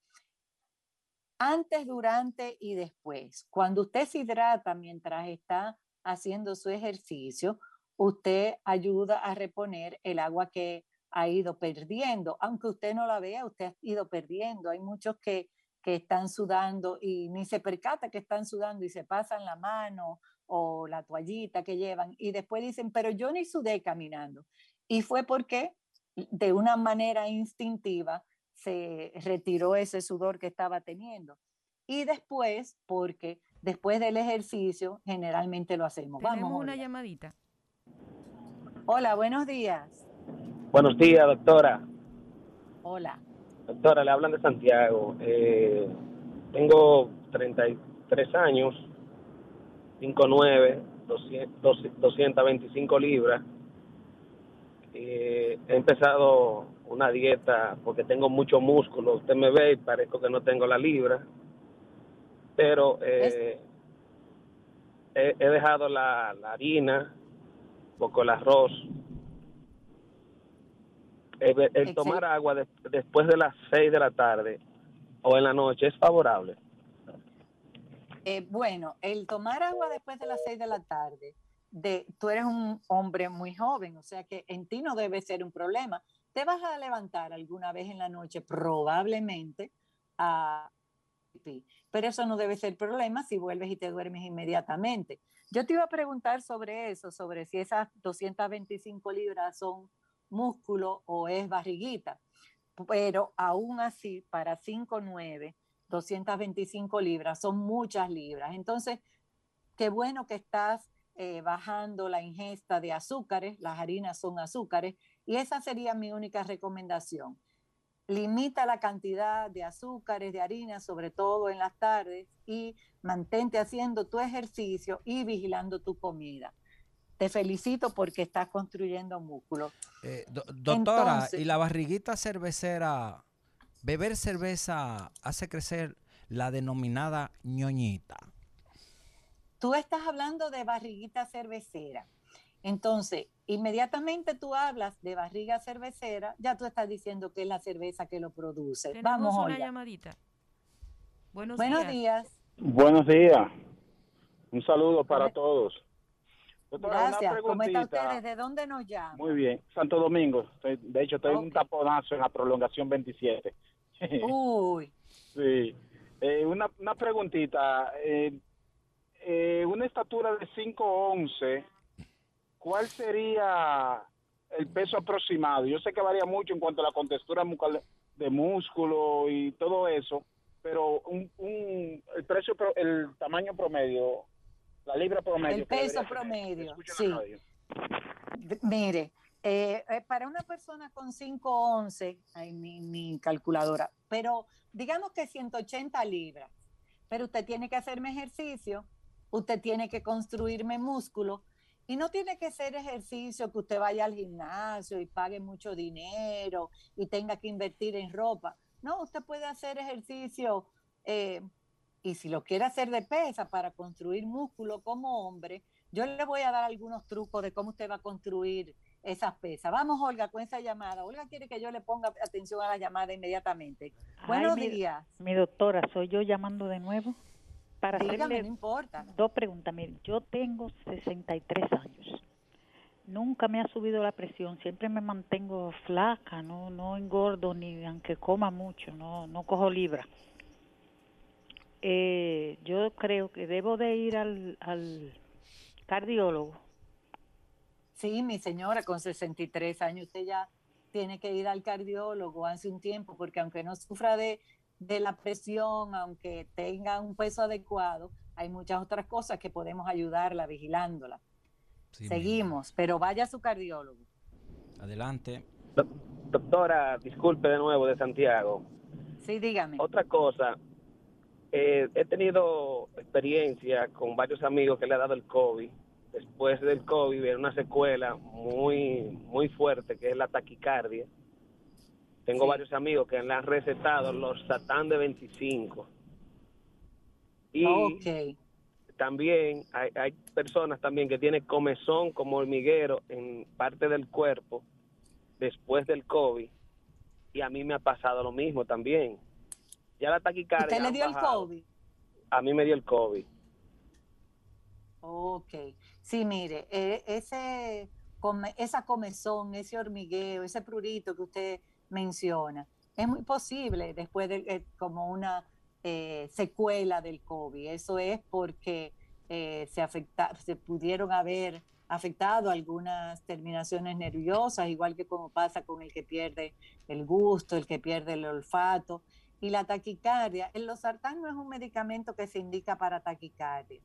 Antes, durante y después, cuando usted se hidrata mientras está haciendo su ejercicio, usted ayuda a reponer el agua que ha ido perdiendo. Aunque usted no la vea, usted ha ido perdiendo. Hay muchos que, que están sudando y ni se percata que están sudando y se pasan la mano o la toallita que llevan y después dicen, pero yo ni sudé caminando. Y fue porque de una manera instintiva se retiró ese sudor que estaba teniendo. Y después, porque después del ejercicio generalmente lo hacemos. Tenemos Vamos. una Olga. llamadita. Hola, buenos días. Buenos días, doctora. Hola. Doctora, le hablan de Santiago. Eh, tengo 33 años, 5'9", 200, 225 libras. Eh, he empezado una dieta porque tengo mucho músculo. Usted me ve y parezco que no tengo la libra. Pero eh, he, he dejado la, la harina, un poco el arroz, el, el tomar agua de- después de las 6 de la tarde o en la noche es favorable. Eh, bueno, el tomar agua después de las seis de la tarde, tú eres un hombre muy joven, o sea que en ti no debe ser un problema. Te vas a levantar alguna vez en la noche, probablemente, a pipí, pero eso no debe ser problema si vuelves y te duermes inmediatamente. Yo te iba a preguntar sobre eso, sobre si esas 225 libras son músculo o es barriguita, pero aún así, para 5'9", 225 libras, son muchas libras. Entonces, qué bueno que estás eh, bajando la ingesta de azúcares, las harinas son azúcares, y esa sería mi única recomendación. Limita la cantidad de azúcares, de harinas, sobre todo en las tardes, y mantente haciendo tu ejercicio y vigilando tu comida. te felicito porque estás construyendo músculo. Eh, do- doctora, Entonces- ¿y la barriguita cervecera, beber cerveza hace crecer la denominada ñoñita? Tú estás hablando de barriguita cervecera. Entonces, inmediatamente tú hablas de barriga cervecera, ya tú estás diciendo que es la cerveza que lo produce. Tenemos Vamos, una Olga. llamadita. Buenos, Buenos días. días. Buenos días. Un saludo para todos. Doctora, Gracias. ¿Cómo está usted? ¿Desde dónde nos llama? Muy bien. Santo Domingo. Estoy- de hecho, estoy en un taponazo en la prolongación 27. <laughs> Uy. Sí. Eh, una, una preguntita. Eh, eh, una estatura de 5'11", ¿cuál sería el peso aproximado? Yo sé que varía mucho en cuanto a la contextura mucal- de músculo y todo eso, pero un, un, el precio, el tamaño promedio, la libra promedio. El peso promedio, sí. Mire, eh, eh, para una persona con 5'11", ay, mi, mi calculadora, pero digamos que 180 libras, pero usted tiene que hacerme ejercicio, usted tiene que construirme músculo, y no tiene que ser ejercicio que usted vaya al gimnasio y pague mucho dinero y tenga que invertir en ropa. No, usted puede hacer ejercicio eh, y si lo quiere hacer de pesa para construir músculo como hombre, yo le voy a dar algunos trucos de cómo usted va a construir esas pesas. Vamos, Olga, con esa llamada. Olga quiere que yo le ponga atención a la llamada inmediatamente. Buenos Ay, mi- días. Mi doctora, soy yo llamando de nuevo para Dígame, hacerle no importa. dos preguntas. Mire, yo tengo 63 años. Nunca me ha subido la presión, siempre me mantengo flaca, no no engordo ni aunque coma mucho, no no cojo libra. Eh, yo creo que debo de ir al, al cardiólogo. Sí, mi señora, con 63 años usted ya tiene que ir al cardiólogo hace un tiempo, porque aunque no sufra de, de la presión, aunque tenga un peso adecuado, hay muchas otras cosas que podemos ayudarla vigilándola. Seguimos, pero vaya a su cardiólogo. Adelante. Doctora, disculpe de nuevo de Santiago. Sí, dígame. Otra cosa, eh, he tenido experiencia con varios amigos que le ha dado el COVID. Después del COVID viene una secuela muy, muy fuerte que es la taquicardia. Tengo varios amigos que le han recetado los Satán de 25. Y también hay, hay personas también que tienen comezón como hormiguero en parte del cuerpo después del COVID. Y a mí me ha pasado lo mismo también. Ya la taquicardia. ¿Usted le dio el. COVID? A mí me dio el COVID. Ok. Sí, mire, eh, ese, esa comezón, ese hormigueo, ese prurito que usted menciona, es muy posible después de eh, como una eh, secuela del COVID. Eso es porque eh, se, afecta, se pudieron haber afectado algunas terminaciones nerviosas, igual que como pasa con el que pierde el gusto, el que pierde el olfato. Y la taquicardia, el losartán no es un medicamento que se indica para taquicardia.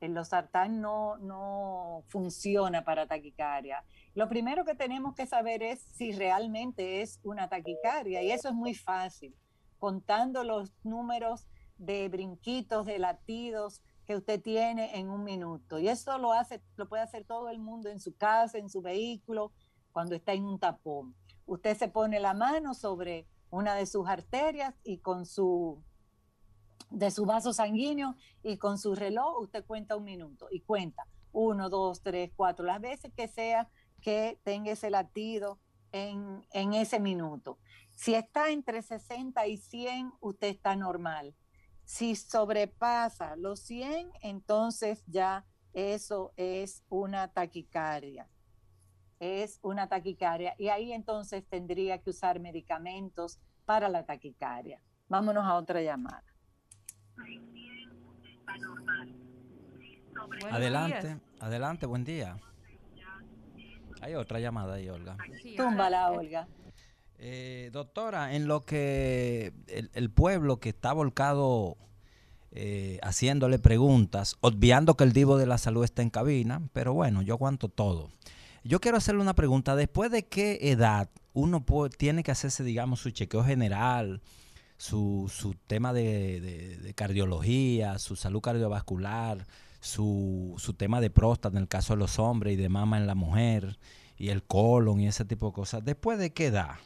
El losartán no, no funciona para taquicardia. Lo primero que tenemos que saber es si realmente es una taquicardia y eso es muy fácil, contando los números de brinquitos, de latidos que usted tiene en un minuto. Y eso lo hace, lo puede hacer todo el mundo en su casa, en su vehículo, cuando está en un tapón. Usted se pone la mano sobre una de sus arterias y con su de su vaso sanguíneo y con su reloj usted cuenta un minuto y cuenta uno, dos, tres, cuatro, las veces que sea que tenga ese latido en, en ese minuto. Si está entre 60 y 100, usted está normal. Si sobrepasa los 100, entonces ya eso es una taquicardia. Es una taquicardia. Y ahí entonces tendría que usar medicamentos para la taquicardia. Vámonos a otra llamada. Adelante, adelante, buen día. Hay otra llamada ahí, Olga. Túmbala, Olga. Eh, doctora, en lo que el, el pueblo que está volcado eh, haciéndole preguntas, obviando que el divo de la salud está en cabina, pero bueno, yo aguanto todo. Yo quiero hacerle una pregunta. ¿Después de qué edad uno puede- tiene que hacerse, digamos, su chequeo general, su, su tema de, de- cardiología, su salud cardiovascular, su, su tema de próstata en el caso de los hombres y de mama en la mujer y el colon y ese tipo de cosas. ¿Después de qué edad?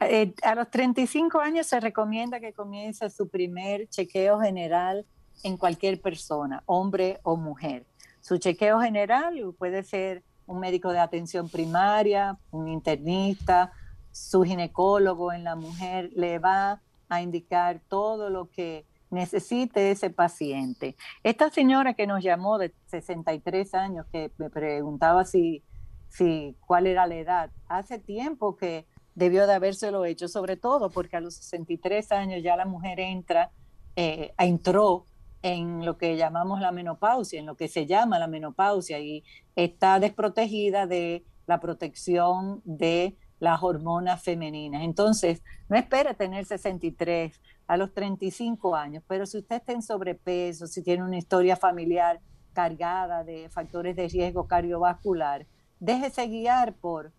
Eh, a los 35 años se recomienda que comience su primer chequeo general en cualquier persona, hombre o mujer. Su chequeo general puede ser un médico de atención primaria, un internista, su ginecólogo en la mujer le va a indicar todo lo que necesite ese paciente. Esta señora que nos llamó de 63 años, que me preguntaba si, si cuál era la edad, hace tiempo que debió de habérselo hecho, sobre todo porque a los 63 años ya la mujer entra, eh, entró en lo que llamamos la menopausia, en lo que se llama la menopausia, y está desprotegida de la protección de las hormonas femeninas. Entonces, no espere tener 63 a los 35 años, pero si usted está en sobrepeso, si tiene una historia familiar cargada de factores de riesgo cardiovascular, déjese guiar por,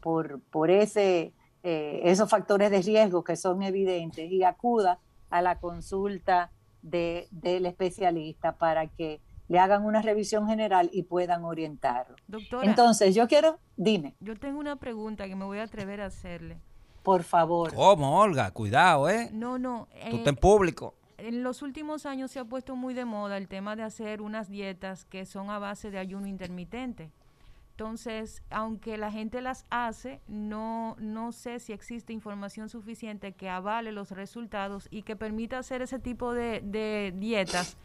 por, por ese eh, esos factores de riesgo que son evidentes y acuda a la consulta de, del especialista para que le hagan una revisión general y puedan orientarlo. Doctora, Entonces, yo quiero, dime. Yo tengo una pregunta que me voy a atrever a hacerle. Por favor. ¿Cómo, Olga? Cuidado, ¿eh? No, no. Tú eh, estás en público. En los últimos años se ha puesto muy de moda el tema de hacer unas dietas que son a base de ayuno intermitente. Entonces, aunque la gente las hace, no, no sé si existe información suficiente que avale los resultados y que permita hacer ese tipo de, de dietas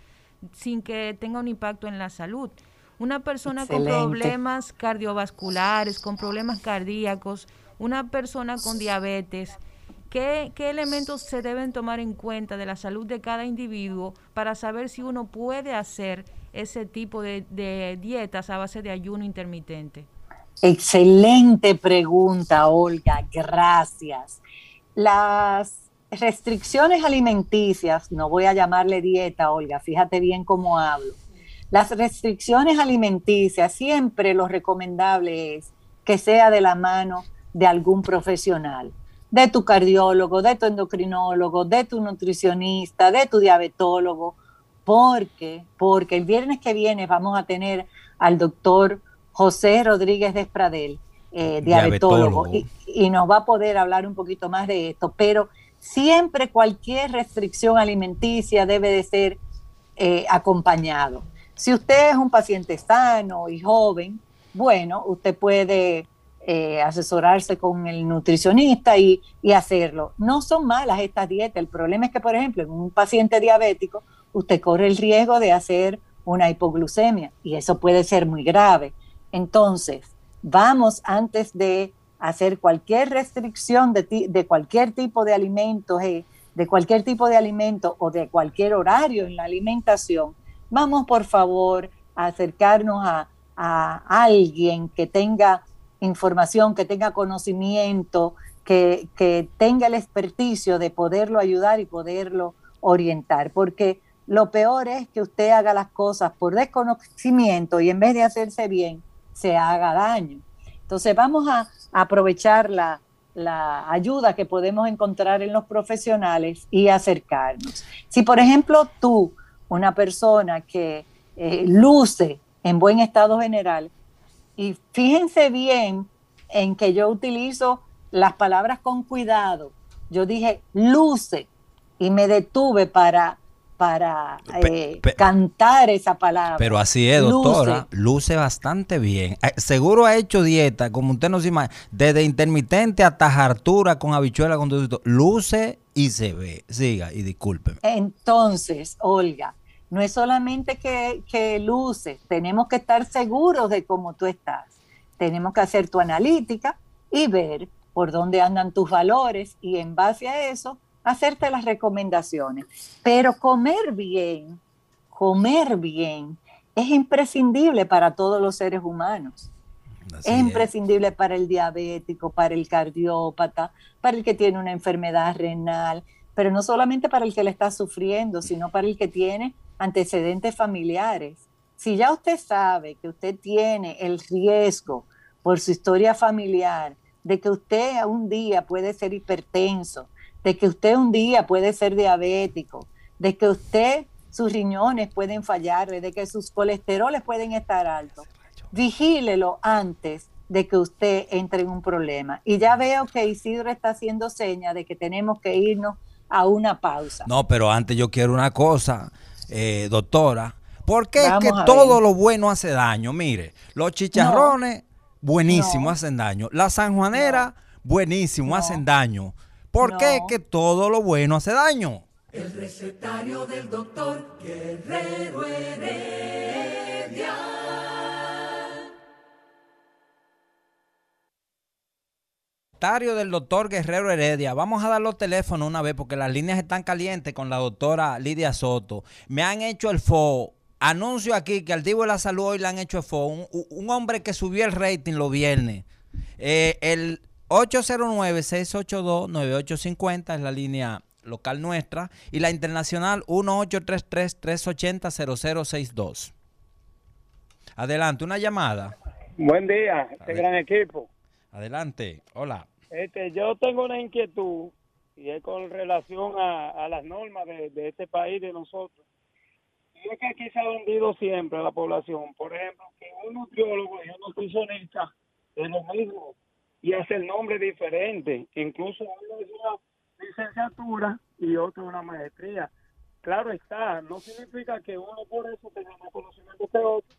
sin que tenga un impacto en la salud. Una persona Excelente. con problemas cardiovasculares, con problemas cardíacos, una persona con diabetes, ¿qué, ¿qué elementos se deben tomar en cuenta de la salud de cada individuo para saber si uno puede hacer ese tipo de, de dietas a base de ayuno intermitente? Excelente pregunta, Olga. Gracias. Las restricciones alimenticias, no voy a llamarle dieta, Olga, fíjate bien cómo hablo. Las restricciones alimenticias, siempre lo recomendable es que sea de la mano de algún profesional, de tu cardiólogo, de tu endocrinólogo, de tu nutricionista, de tu diabetólogo, porque, porque el viernes que viene vamos a tener al doctor José Rodríguez Despradel, eh, diabetólogo, Diabetólogo. Y, y nos va a poder hablar un poquito más de esto, pero siempre cualquier restricción alimenticia debe de ser eh, acompañado. Si usted es un paciente sano y joven, bueno, usted puede eh, asesorarse con el nutricionista y, y hacerlo. No son malas estas dietas. El problema es que, por ejemplo, en un paciente diabético, usted corre el riesgo de hacer una hipoglucemia y eso puede ser muy grave. Entonces, vamos antes de hacer cualquier restricción de, ti- de cualquier tipo de alimentos, eh, de cualquier tipo de alimento o de cualquier horario en la alimentación, vamos por favor a acercarnos a, a alguien que tenga información, que tenga conocimiento, que, que tenga el experticio de poderlo ayudar y poderlo orientar, porque lo peor es que usted haga las cosas por desconocimiento y en vez de hacerse bien, se haga daño. Entonces vamos a, aprovechar la, la ayuda que podemos encontrar en los profesionales y acercarnos. Si por ejemplo tú, una persona que eh, luce en buen estado general, y fíjense bien en que yo utilizo las palabras con cuidado. Yo dije luce y me detuve para, para eh, pe- cantar esa palabra. Pero así es, doctora. Luce, bastante bien. Eh, Seguro ha hecho dieta, como usted no se imagina, desde intermitente hasta hartura con habichuela, con todo esto. Luce y se ve. Siga y discúlpeme. Entonces, Olga, no es solamente que, que luces, tenemos que estar seguros de cómo tú estás. Tenemos que hacer tu analítica y ver por dónde andan tus valores y en base a eso hacerte las recomendaciones. Pero comer bien, comer bien es imprescindible para todos los seres humanos. Así es es. imprescindible para el diabético, para el cardiópata, para el que tiene una enfermedad renal, pero no solamente para el que le está sufriendo, sino para el que tiene antecedentes familiares. Si ya usted sabe que usted tiene el riesgo por su historia familiar de que usted un día puede ser hipertenso, de que usted un día puede ser diabético, de que usted sus riñones pueden fallar, desde que sus colesteroles pueden estar altos. Vigílelo antes de que usted entre en un problema. Y ya veo que Isidro está haciendo señas de que tenemos que irnos a una pausa. No, pero antes yo quiero una cosa, eh, doctora. ¿Por qué es Vamos que todo ver. lo bueno hace daño? Mire, los chicharrones, buenísimo, No. hacen daño. La sanjuanera, buenísimo, hacen daño. ¿Por qué que todo lo bueno hace daño? El recetario del doctor Guerrero Heredia. Secretario del doctor Guerrero Heredia. Vamos a dar los teléfonos una vez porque las líneas están calientes con la doctora Lidia Soto. Me han hecho el FO. Anuncio aquí que al Divo de la Salud hoy le han hecho el FO. Un, un hombre que subió el rating los viernes. Eh, el 809-682-9850 es la línea local nuestra. Y la internacional 1833-380-0062. Adelante, una llamada. Buen día, este gran equipo. Adelante, hola. Este, yo tengo una inquietud y es con relación a, a las normas de, de este país, de nosotros. Y es que aquí se ha vendido siempre a la población, por ejemplo, que un nutriólogo y un nutricionista es lo mismo y hace el nombre diferente. Incluso uno es una licenciatura y otro una maestría. Claro está, no significa que uno por eso tenga más conocimiento que otro,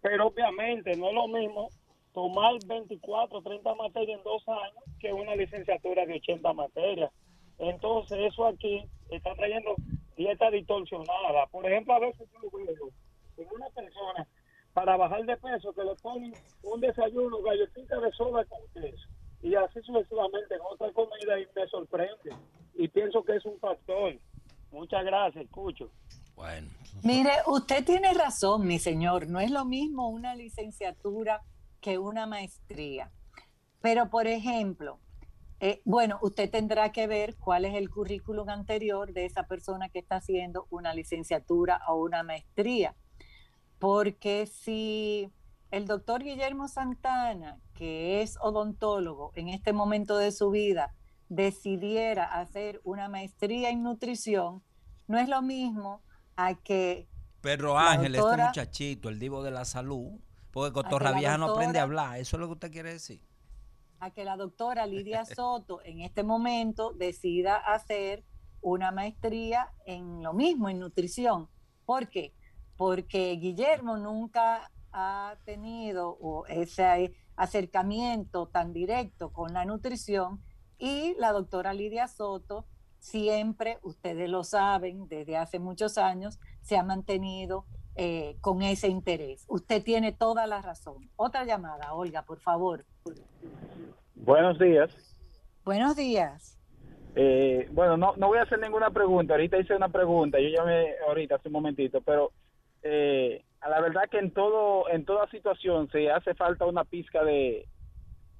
pero obviamente no es lo mismo tomar 24, 30 materias en dos años que una licenciatura de 80 materias. Entonces, eso aquí está trayendo dieta distorsionada. Por ejemplo, a veces yo veo en una persona para bajar de peso que le ponen un desayuno, galletita de soda con queso y así sucesivamente en otra comida y me sorprende. Y pienso que es un factor. Muchas gracias, escucho. Bueno. Mire, usted tiene razón, mi señor. No es lo mismo una licenciatura que una maestría. Pero, por ejemplo, eh, bueno, usted tendrá que ver cuál es el currículum anterior de esa persona que está haciendo una licenciatura o una maestría. Porque si el doctor Guillermo Santana, que es odontólogo en este momento de su vida, decidiera hacer una maestría en nutrición, no es lo mismo a que Pedro Ángel, este doctora- muchachito, el divo de la salud, porque que Cotorra Vieja no aprende a hablar, eso es lo que usted quiere decir. a que la doctora Lidia <laughs> Soto en este momento decida hacer una maestría en lo mismo, en nutrición. ¿Por qué? Porque Guillermo nunca ha tenido ese acercamiento tan directo con la nutrición y la doctora Lidia Soto siempre, ustedes lo saben, desde hace muchos años, se ha mantenido eh, con ese interés. Usted tiene toda la razón. Otra llamada, Olga, por favor. Buenos días. Buenos días. Eh, bueno, no, no voy a hacer ninguna pregunta. Ahorita hice una pregunta. Yo llamé ahorita hace un momentito, pero eh, a la verdad que en todo en toda situación se hace falta una pizca de,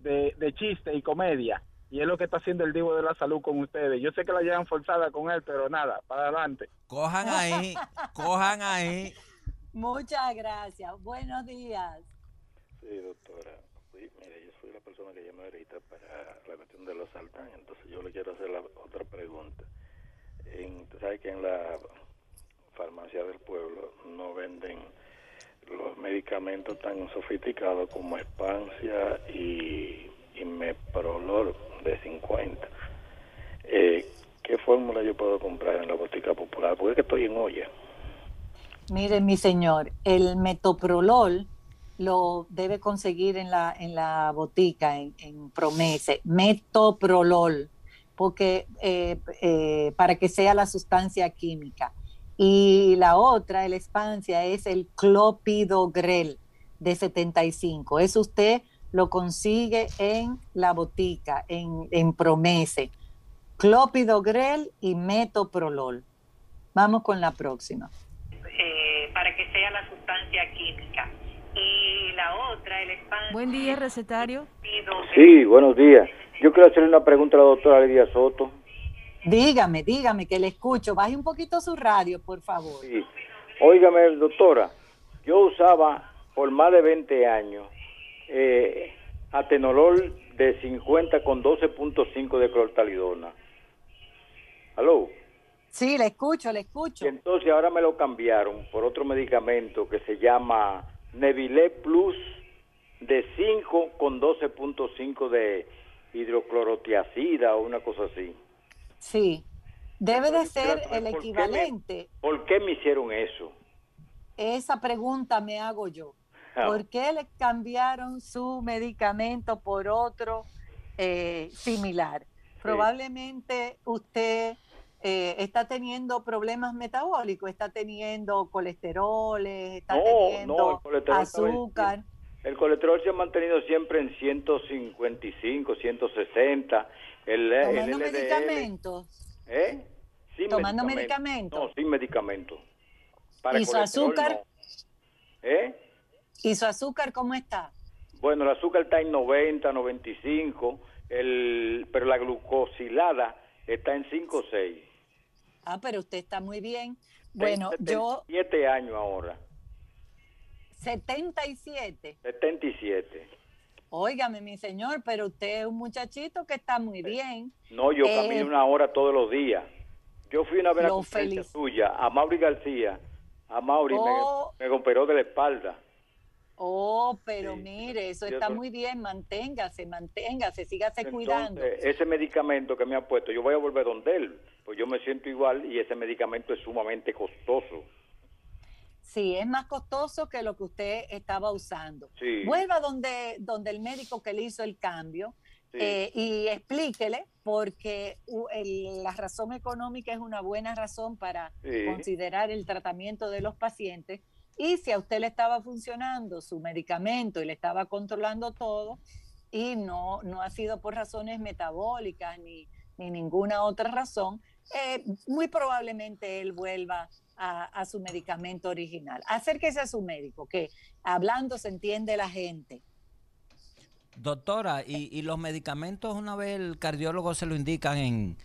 de, de chiste y comedia. Y es lo que está haciendo el Divo de la Salud con ustedes. Yo sé que la llevan forzada con él, pero nada, para adelante. Cojan ahí, <laughs> cojan ahí. Muchas gracias. Buenos días. Sí, doctora. Sí, mire, yo soy la persona que llamé ahorita para la cuestión de los saltan, entonces yo le quiero hacer la otra pregunta. En, tú sabes que en la farmacia del pueblo no venden los medicamentos tan sofisticados como Espancia y, y de 50. Eh, ¿Qué fórmula yo puedo comprar en la botica popular? Porque es que estoy en olla. Mire, mi señor, el metoprolol lo debe conseguir en la, en la botica, en, en Promese. Metoprolol, porque eh, eh, para que sea la sustancia química. Y la otra, el Espancia, es el clopidogrel de 75. Eso usted lo consigue en la botica, en, en Promese. Clopidogrel y metoprolol. Vamos con la próxima. eh, para que sea la sustancia química. Y la otra, el espacio. Buen día, recetario. Sí, buenos días. Yo quiero hacerle una pregunta a la doctora Lidia Soto. Dígame, dígame, que le escucho. Baje un poquito su radio, por favor. Sí. Óigame, doctora, yo usaba por más de 20 años eh, atenolol de 50 con 12.5 de clortalidona. ¿Aló? Sí, le escucho, le escucho. Y entonces ahora me lo cambiaron por otro medicamento que se llama Nevile Plus de 5 con 12.5 de hidroclorotiazida o una cosa así. Sí, debe de ser el por qué me- equivalente. ¿Por qué me hicieron eso? Esa pregunta me hago yo. <laughs> Ah. ¿Por qué le cambiaron su medicamento por otro eh, similar? Probablemente usted eh, está teniendo problemas metabólicos, está teniendo colesteroles, está No, teniendo no, el colesterol estaba en- azúcar. El colesterol se ha mantenido siempre en 155, 160. El, el Tomando LDL, medicamentos. ¿Eh? Sin Tomando medicamento. medicamentos. No, sin medicamento. Para ¿Y el su azúcar? no. ¿Eh? ¿Y su azúcar cómo está? Bueno, el azúcar está en 90, 95, el, pero la glucosilada está en 5 o 6. Ah, pero usted está muy bien. Bueno, yo 7 años ahora, 77. 77. Óigame, mi señor, pero usted es un muchachito que está muy bien. No, yo Eh, camino una hora todos los días. Yo fui una vez a la conferencia suya, a Mauri García. A Mauri Oh. me, me operó de la espalda. Oh, pero mire, eso está muy bien. Manténgase, manténgase, sígase cuidando. Entonces, ese medicamento que me ha puesto, yo voy a volver donde él, pues yo me siento igual y ese medicamento es sumamente costoso. Sí, es más costoso que lo que usted estaba usando. Sí. Vuelva donde, donde el médico que le hizo el cambio Sí. eh, y explíquele, porque el- la razón económica es una buena razón para Sí. considerar el tratamiento de los pacientes. Y si a usted le estaba funcionando su medicamento y le estaba controlando todo, y no, no ha sido por razones metabólicas ni, ni ninguna otra razón, eh, muy probablemente él vuelva a, a su medicamento original. Acérquese a su médico, que hablando se entiende la gente. Doctora, y, y los medicamentos una vez el cardiólogo se lo indican en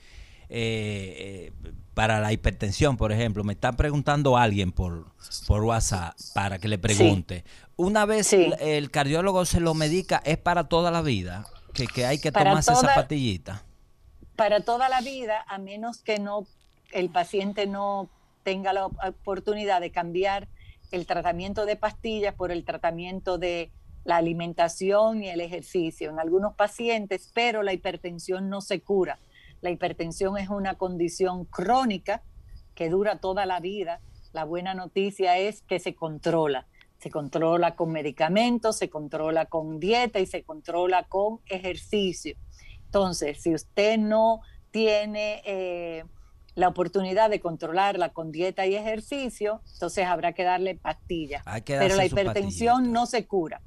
eh, eh, para la hipertensión, por ejemplo, me está preguntando alguien por, por WhatsApp para que le pregunte. Una vez el, el cardiólogo se lo medica, es para toda la vida, que, que hay que Para tomarse esa pastillita. para toda la vida, a menos que no el paciente no tenga la op- oportunidad de cambiar el tratamiento de pastillas por el tratamiento de la alimentación y el ejercicio en algunos pacientes, pero la hipertensión no se cura. La hipertensión es una condición crónica que dura toda la vida. La buena noticia es que se controla. Se controla con medicamentos, se controla con dieta y se controla con ejercicio. Entonces, si usted no tiene eh, la oportunidad de controlarla con dieta y ejercicio, entonces habrá que darle pastillas. Pero la hipertensión no se cura.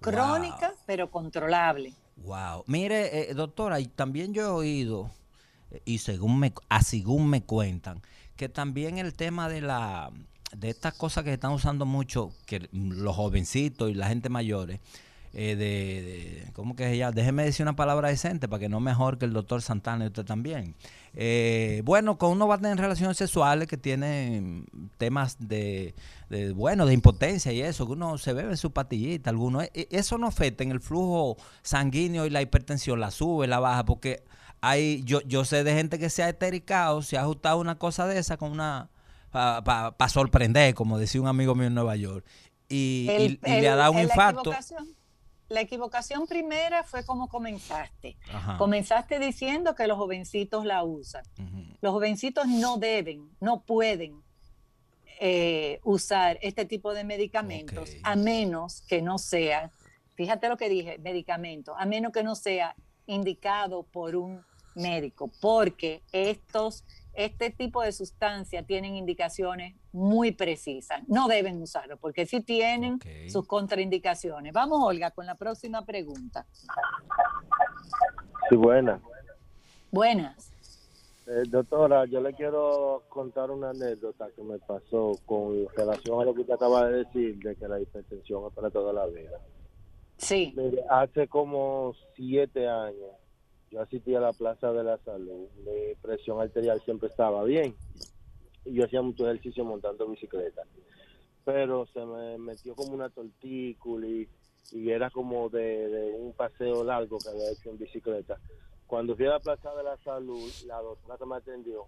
Crónica, pero controlable. Wow. Mire, eh, doctora, y también yo he oído, eh, y según me, a según me cuentan, que también el tema de la de estas cosas que se están usando mucho, que los jovencitos y la gente mayores, eh, de, de- ¿cómo que se llama? Déjeme decir una palabra decente para que no mejor que el doctor Santana y usted también. Eh, bueno, con uno va a tener relaciones sexuales que tienen temas de, de, bueno, de impotencia y eso, que uno se bebe su pastillita, alguno. e- e- Eso no afecta en el flujo sanguíneo y la hipertensión, la sube, la baja, porque hay, yo, yo sé de gente que se ha estericado, se ha ajustado una cosa de esa con una, para sorprender, como decía un amigo mío en Nueva York, y, El- y- y le ha dado un infarto. La equivocación primera fue como comenzaste. Ajá. Comenzaste diciendo que los jovencitos la usan. Los jovencitos no deben, no pueden eh, usar este tipo de medicamentos a menos que no sea, fíjate lo que dije, medicamento, a menos que no sea indicado por un médico, porque estos, este tipo de sustancias tienen indicaciones muy precisas. No deben usarlo, porque sí tienen sus contraindicaciones. Vamos, Olga, con la próxima pregunta. Sí, buena. Buenas. Eh, doctora, yo le quiero contar una anécdota que me pasó con relación a lo que usted acaba de decir, de que la hipertensión es para toda la vida. Sí. Mire, hace como siete años, yo asistí a la Plaza de la Salud. Mi presión arterial siempre estaba bien. Y yo hacía mucho ejercicio montando bicicleta. Pero se me metió como una tortícula y, y era como de, un paseo largo que había hecho en bicicleta. Cuando fui a la Plaza de la Salud, la doctora que me atendió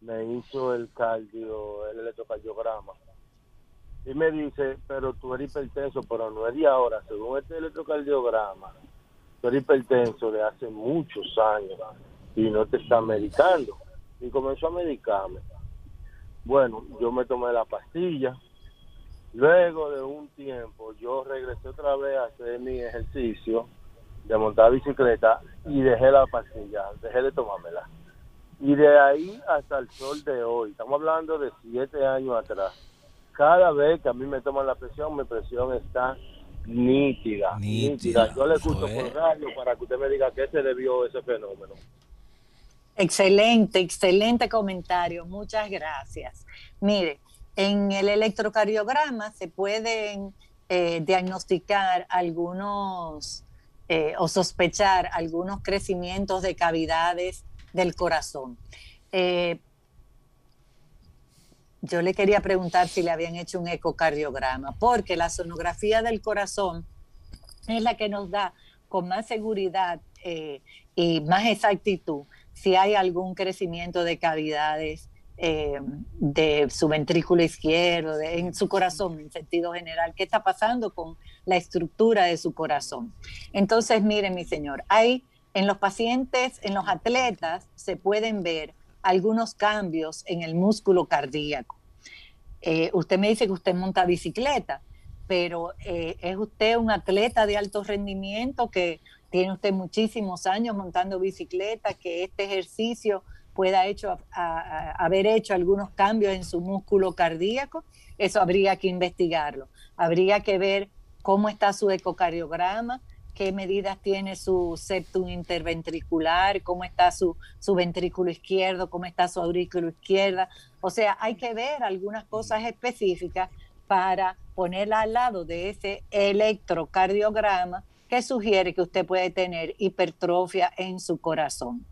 me hizo el cardio, el electrocardiograma. Y me dice, pero tú eres hipertenso, pero no es de ahora, según este electrocardiograma, tú hipertenso de hace muchos años y no te está medicando. Y comenzó a medicarme. Bueno, yo me tomé la pastilla. Luego de un tiempo, yo regresé otra vez a hacer mi ejercicio de montar bicicleta y dejé la pastilla, dejé de tomármela. Y de ahí hasta el sol de hoy, estamos hablando de siete años atrás, cada vez que a mí me toman la presión, mi presión está nítida, nítida. Yo le escucho por radio para que usted me diga qué se debió ese fenómeno. Excelente, excelente comentario. Muchas gracias. Mire, en el electrocardiograma se pueden eh, diagnosticar algunos eh, o sospechar algunos crecimientos de cavidades del corazón. Eh, yo le quería preguntar si le habían hecho un ecocardiograma, porque la sonografía del corazón es la que nos da con más seguridad eh, y más exactitud si hay algún crecimiento de cavidades eh, de su ventrículo izquierdo, en su corazón en sentido general, qué está pasando con la estructura de su corazón. Entonces, mire, mi señor, hay en los pacientes, en los atletas, se pueden ver algunos cambios en el músculo cardíaco. Eh, usted me dice que usted monta bicicleta, pero eh, es usted un atleta de alto rendimiento que tiene usted muchísimos años montando bicicleta, que este ejercicio pueda haber hecho algunos cambios en su músculo cardíaco, eso habría que investigarlo. Habría que ver cómo está su ecocardiograma, qué medidas tiene su septum interventricular, cómo está su, su ventrículo izquierdo, cómo está su aurículo izquierda. O sea, hay que ver algunas cosas específicas para ponerla al lado de ese electrocardiograma que sugiere que usted puede tener hipertrofia en su corazón.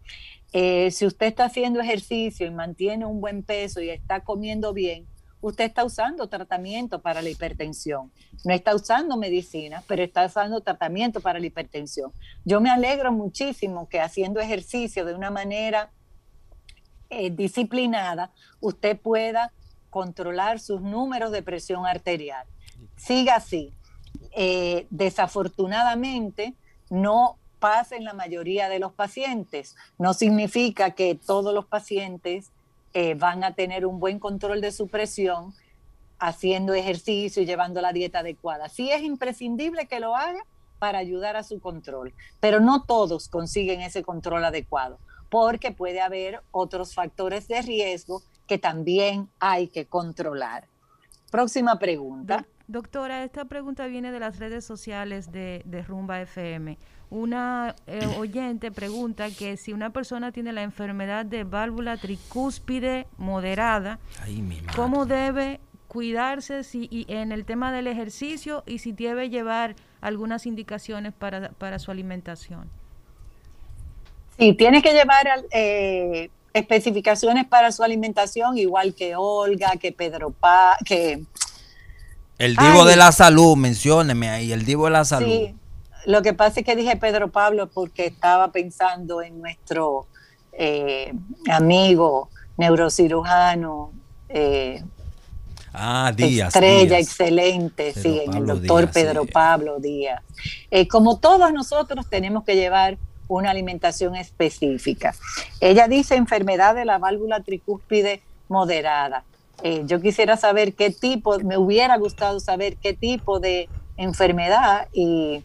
Eh, si usted está haciendo ejercicio y mantiene un buen peso y está comiendo bien, usted está usando tratamiento para la hipertensión. No está usando medicina, pero está usando tratamiento para la hipertensión. Yo me alegro muchísimo que haciendo ejercicio de una manera eh, disciplinada, usted pueda controlar sus números de presión arterial. Siga así. Eh, desafortunadamente, no pasa en la mayoría de los pacientes. No significa que todos los pacientes eh, van a tener un buen control de su presión haciendo ejercicio y llevando la dieta adecuada. Sí es imprescindible que lo haga para ayudar a su control, pero no todos consiguen ese control adecuado, porque puede haber otros factores de riesgo que también hay que controlar. Próxima pregunta. Doctora, esta pregunta viene de las redes sociales de, de Rumba FM. Una eh, oyente pregunta que si una persona tiene la enfermedad de válvula tricúspide moderada, ¿cómo debe cuidarse si, y en el tema del ejercicio y si debe llevar algunas indicaciones para, para su alimentación? Sí, tiene que llevar eh, especificaciones para su alimentación, igual que Olga, que Pedro Pa, que... El Divo de la Salud, mencióneme ahí, el Divo de la Salud. Sí lo que pasa es que dije Pedro Pablo porque estaba pensando en nuestro eh, amigo neurocirujano. Eh, ah, Díaz. Estrella, excelente, sí, en el doctor Pedro Pablo Díaz. Eh, como todos nosotros tenemos que llevar una alimentación específica. Ella dice enfermedad de la válvula tricúspide moderada. yo quisiera saber qué tipo, me hubiera gustado saber qué tipo de enfermedad y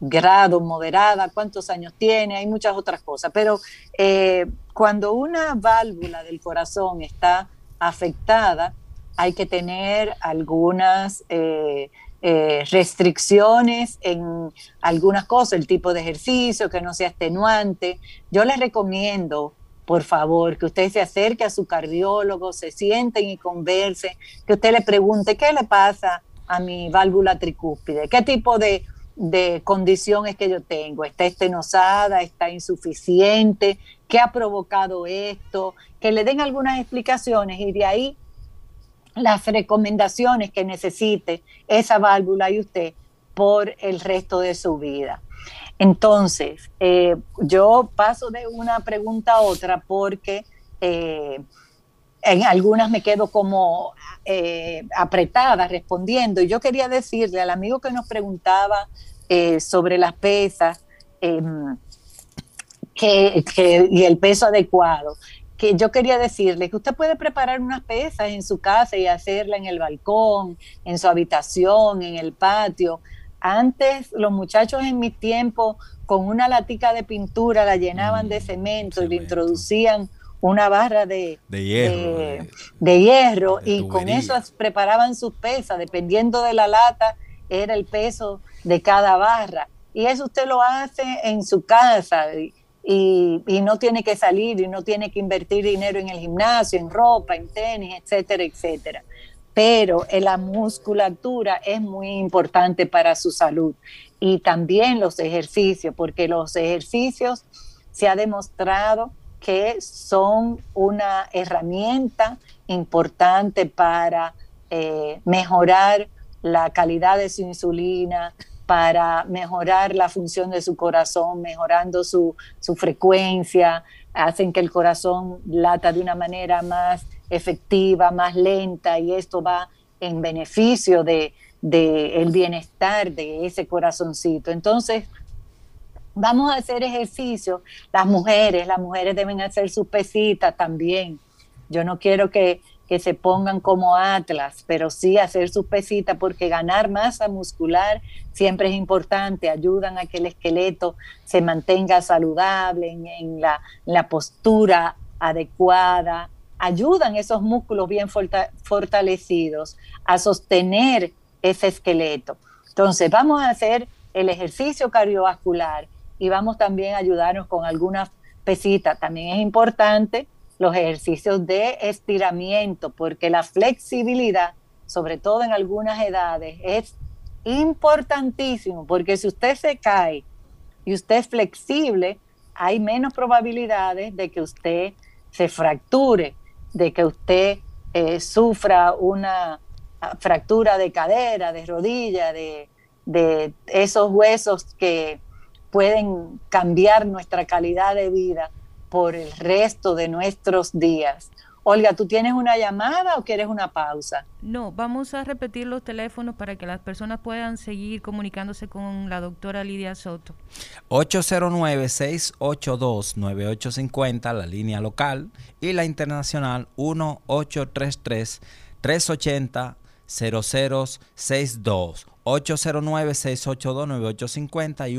grado, moderada, cuántos años tiene, hay muchas otras cosas. Pero eh, cuando una válvula del corazón está afectada, hay que tener algunas eh, eh, restricciones en algunas cosas, el tipo de ejercicio, que no sea extenuante. Yo les recomiendo por favor, que usted se acerque a su cardiólogo, se sienten y conversen, que usted le pregunte qué le pasa a mi válvula tricúspide, qué tipo de de condiciones que yo tengo. Está estenosada, está insuficiente, qué ha provocado esto, que le den algunas explicaciones y de ahí las recomendaciones que necesite esa válvula y usted por el resto de su vida. Entonces, eh, yo paso de una pregunta a otra porque eh, en algunas me quedo como eh, apretada respondiendo. Y yo quería decirle al amigo que nos preguntaba eh, sobre las pesas em, que, que- y el peso adecuado, que yo quería decirle que usted puede preparar unas pesas en su casa y hacerla en el balcón, en su habitación, en el patio. Antes los muchachos en mi tiempo con una latica de pintura la llenaban de cemento y le introducían una barra de, De hierro. de, de hierro y con eso preparaban sus pesas, dependiendo de la lata era el peso de cada barra. Y eso usted lo hace en su casa y, y- no tiene que salir y no tiene que invertir dinero en el gimnasio, en ropa, en tenis, etcétera, etcétera. Pero eh, la musculatura es muy importante para su salud y también los ejercicios, porque los ejercicios se ha demostrado que son una herramienta importante para eh, mejorar la calidad de su insulina, para mejorar la función de su corazón, mejorando su, su frecuencia, hacen que el corazón lata de una manera más efectiva, más lenta, y esto va en beneficio de, de el bienestar de ese corazoncito. Entonces, vamos a hacer ejercicio. Las mujeres, las mujeres deben hacer sus pesitas también. Yo no quiero que, que se pongan como Atlas, pero sí hacer sus pesitas porque ganar masa muscular siempre es importante. Ayudan a que el esqueleto se mantenga saludable en, en la, la postura adecuada. Ayudan esos músculos bien forta- fortalecidos a sostener ese esqueleto. Entonces, vamos a hacer el ejercicio cardiovascular y vamos también a ayudarnos con algunas pesitas. También es importante los ejercicios de estiramiento, porque la flexibilidad, sobre todo en algunas edades, es importantísimo, porque si usted se cae y usted es flexible, hay menos probabilidades de que usted se fracture, de que usted eh, sufra una ah, fractura de cadera, de rodilla, de, de esos huesos que pueden cambiar nuestra calidad de vida por el resto de nuestros días. Olga, ¿tú tienes una llamada o quieres una pausa? No, vamos a repetir los teléfonos para que las personas puedan seguir comunicándose con la doctora Lidia Soto. 809-682-9850, la línea local, y la internacional 1833 380 0062 809-682-9850 y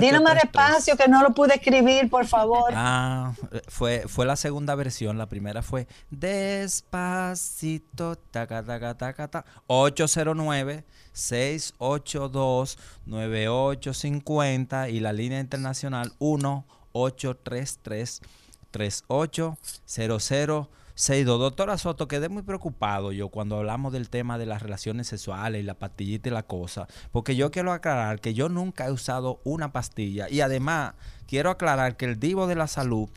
Dilo más despacio que no lo pude escribir, por favor. Ah, fue, fue la segunda versión. La primera fue Despacito, taca, taca, taca, taca. 809-682-9850 y la línea internacional 1 833 3800 1-833-380062. Doctora Soto, quedé muy preocupado yo cuando hablamos del tema de las relaciones sexuales y la pastillita y la cosa, porque yo quiero aclarar que yo nunca he usado una pastilla y además quiero aclarar que el Divo de la Salud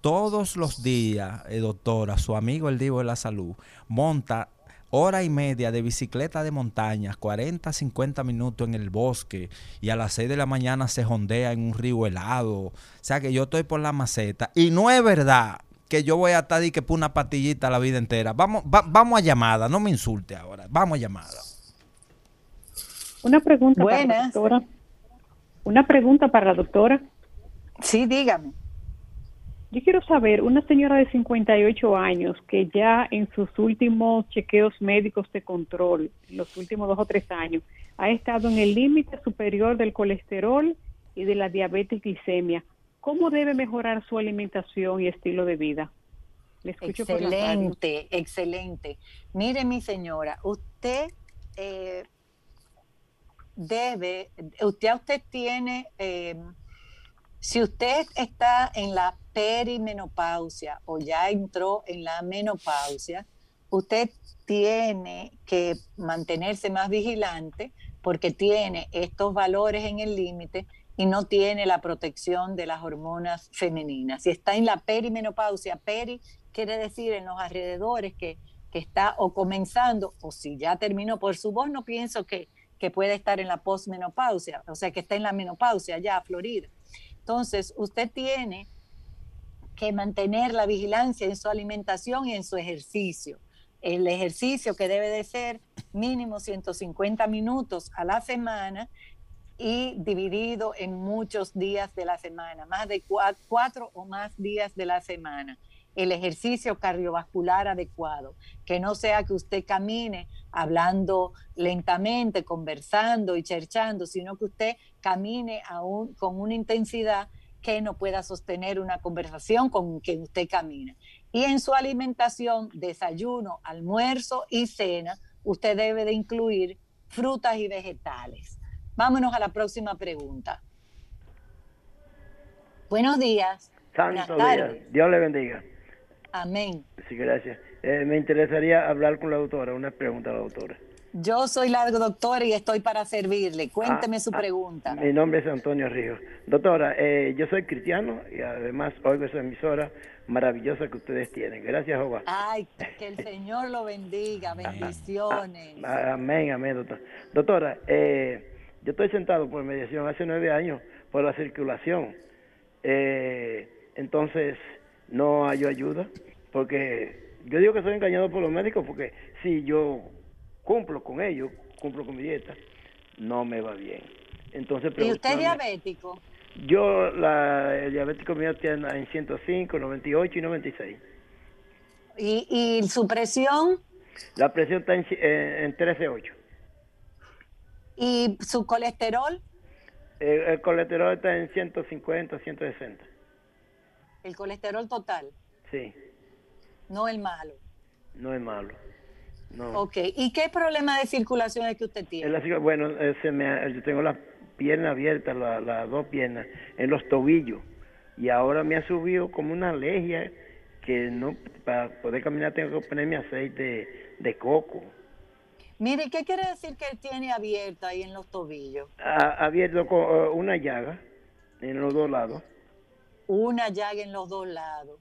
todos los días, eh, doctora, su amigo el Divo de la Salud, monta hora y media de bicicleta de montaña, 40, 50 minutos en el bosque y a las 6 de la mañana se jondea en un río helado. O sea que yo estoy por la maceta y no es verdad que yo voy a estar y que por una pastillita la vida entera. Vamos, va- vamos a llamada, no me insulte ahora. Vamos a llamada. Una pregunta para la doctora. Una pregunta para la doctora. Sí, dígame. Yo quiero saber, una señora de 58 años que ya en sus últimos chequeos médicos de control, los últimos dos o tres años, ha estado en el límite superior del colesterol y de la diabetes glicemia. ¿Cómo debe mejorar su alimentación y estilo de vida? Le escucho. Excelente, excelente. Mire, mi señora, usted eh, debe, usted, usted tiene, eh, si usted está en la perimenopausia o ya entró en la menopausia, usted tiene que mantenerse más vigilante porque tiene estos valores en el límite y no tiene la protección de las hormonas femeninas. Si está en la perimenopausia, peri quiere decir en los alrededores que, que está o comenzando o si ya terminó por su voz, no pienso que, que puede estar en la posmenopausia, o sea, que está en la menopausia ya, Florida. Entonces, usted tiene que mantener la vigilancia en su alimentación y en su ejercicio. El ejercicio que debe de ser mínimo 150 minutos a la semana y dividido en muchos días de la semana, más de cua- cuatro o más días de la semana. El ejercicio cardiovascular adecuado, que no sea que usted camine hablando lentamente, conversando y cherchando, sino que usted camine aún con una intensidad que no pueda sostener una conversación con quien usted camina. Y en su alimentación, desayuno, almuerzo y cena, usted debe de incluir frutas y vegetales. Vámonos a la próxima pregunta. Buenos días. Santo día. Dios le bendiga. Amén. Sí, gracias. Eh, me interesaría hablar con la doctora, una pregunta a la doctora. Yo soy la doctora y estoy para servirle. Cuénteme Ah, su ah, pregunta. Mi nombre es Antonio Ríos. Doctora, eh, yo soy cristiano y además oigo esa emisora maravillosa que ustedes tienen. Gracias, Jehová. Ay, que el Señor lo bendiga. Bendiciones. Ah, Amén, amén, doctora. Doctora, eh, yo estoy sentado por mediación hace nueve años por la circulación. Eh, entonces, no hay ayuda porque yo digo que soy engañado por los médicos porque si yo cumplo con ellos, cumplo con mi dieta, no me va bien. Entonces, ¿Y usted es diabético? yo, la, el diabético mío tiene en 105, 98 y 96. ¿Y, y su presión La presión está en, eh, en 13.8. y su colesterol? El, el colesterol está en 150, 160. El colesterol total, Sí, no el malo. no es malo. No. Ok. ¿Y qué problema de circulación es que usted tiene? bueno, eh, se me, yo tengo las piernas abiertas, la- las dos piernas, en los tobillos. Y ahora me ha subido como una alergia que no, para poder caminar tengo que ponerme aceite de coco. Mire, ¿qué quiere decir que tiene abierto ahí en los tobillos? Abierto con, eh, una llaga en los dos lados. Una llaga en los dos lados.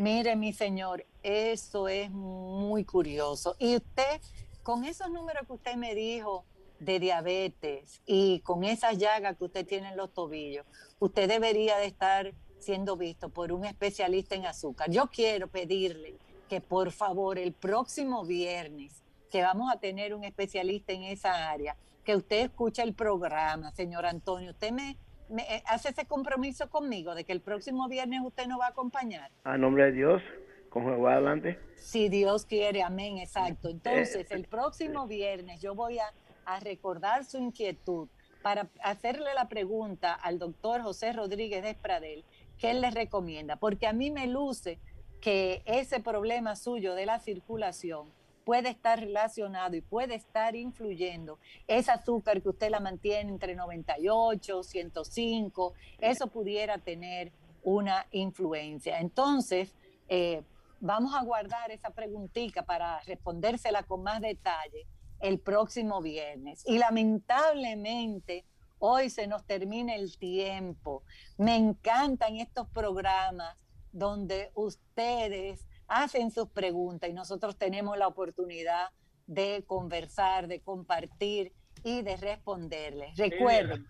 Mire, mi señor, eso es muy curioso. Y usted, con esos números que usted me dijo de diabetes y con esas llagas que usted tiene en los tobillos, usted debería de estar siendo visto por un especialista en azúcar. Yo quiero pedirle que por favor el próximo viernes, que vamos a tener un especialista en esa área, que usted escuche el programa, señor Antonio. Usted me, me, eh, hace ese compromiso conmigo de que el próximo viernes usted nos va a acompañar. A nombre de Dios, con Jehová adelante. Si Dios quiere, amén, exacto. Entonces, el próximo viernes yo voy a, a recordar su inquietud para hacerle la pregunta al doctor José Rodríguez de Pradel, ¿qué él le recomienda? Porque a mí me luce que ese problema suyo de la circulación puede estar relacionado y puede estar influyendo ese azúcar que usted la mantiene entre 98, 105, eso pudiera tener una influencia. Entonces, eh, vamos a guardar esa preguntita para respondérsela con más detalle el próximo viernes. Y lamentablemente, hoy se nos termina el tiempo. Me encantan estos programas donde ustedes hacen sus preguntas y nosotros tenemos la oportunidad de conversar, de compartir y de responderles. Recuerden,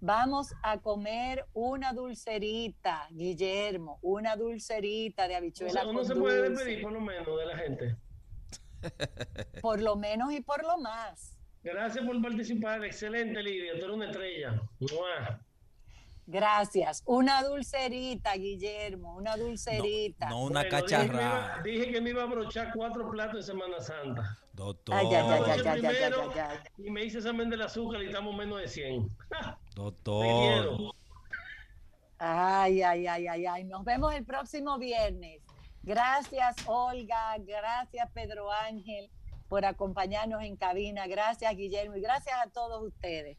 vamos a comer una dulcerita, Guillermo, una dulcerita de habichuela se- uno con se puede dulce. despedir por lo menos de la gente. <laughs> Por lo menos y por lo más. Gracias por participar. Excelente, Lidia. Tú eres una estrella. Gracias. Una dulcerita, Guillermo, una dulcerita. No una Bueno, dije que me iba- cacharra. Dije que me iba a brochar cuatro platos en Semana Santa. Doctor. Ay, ay, ay, ay, Anoche ay, ay, primero, ay, ay. Y me hice examen del azúcar y estamos menos de 100. Doctor. Ay, ay, ay, ay, ay. Nos vemos el próximo viernes. Gracias, Olga. Gracias, Pedro Ángel, por acompañarnos en cabina. Gracias, Guillermo. Y gracias a todos ustedes.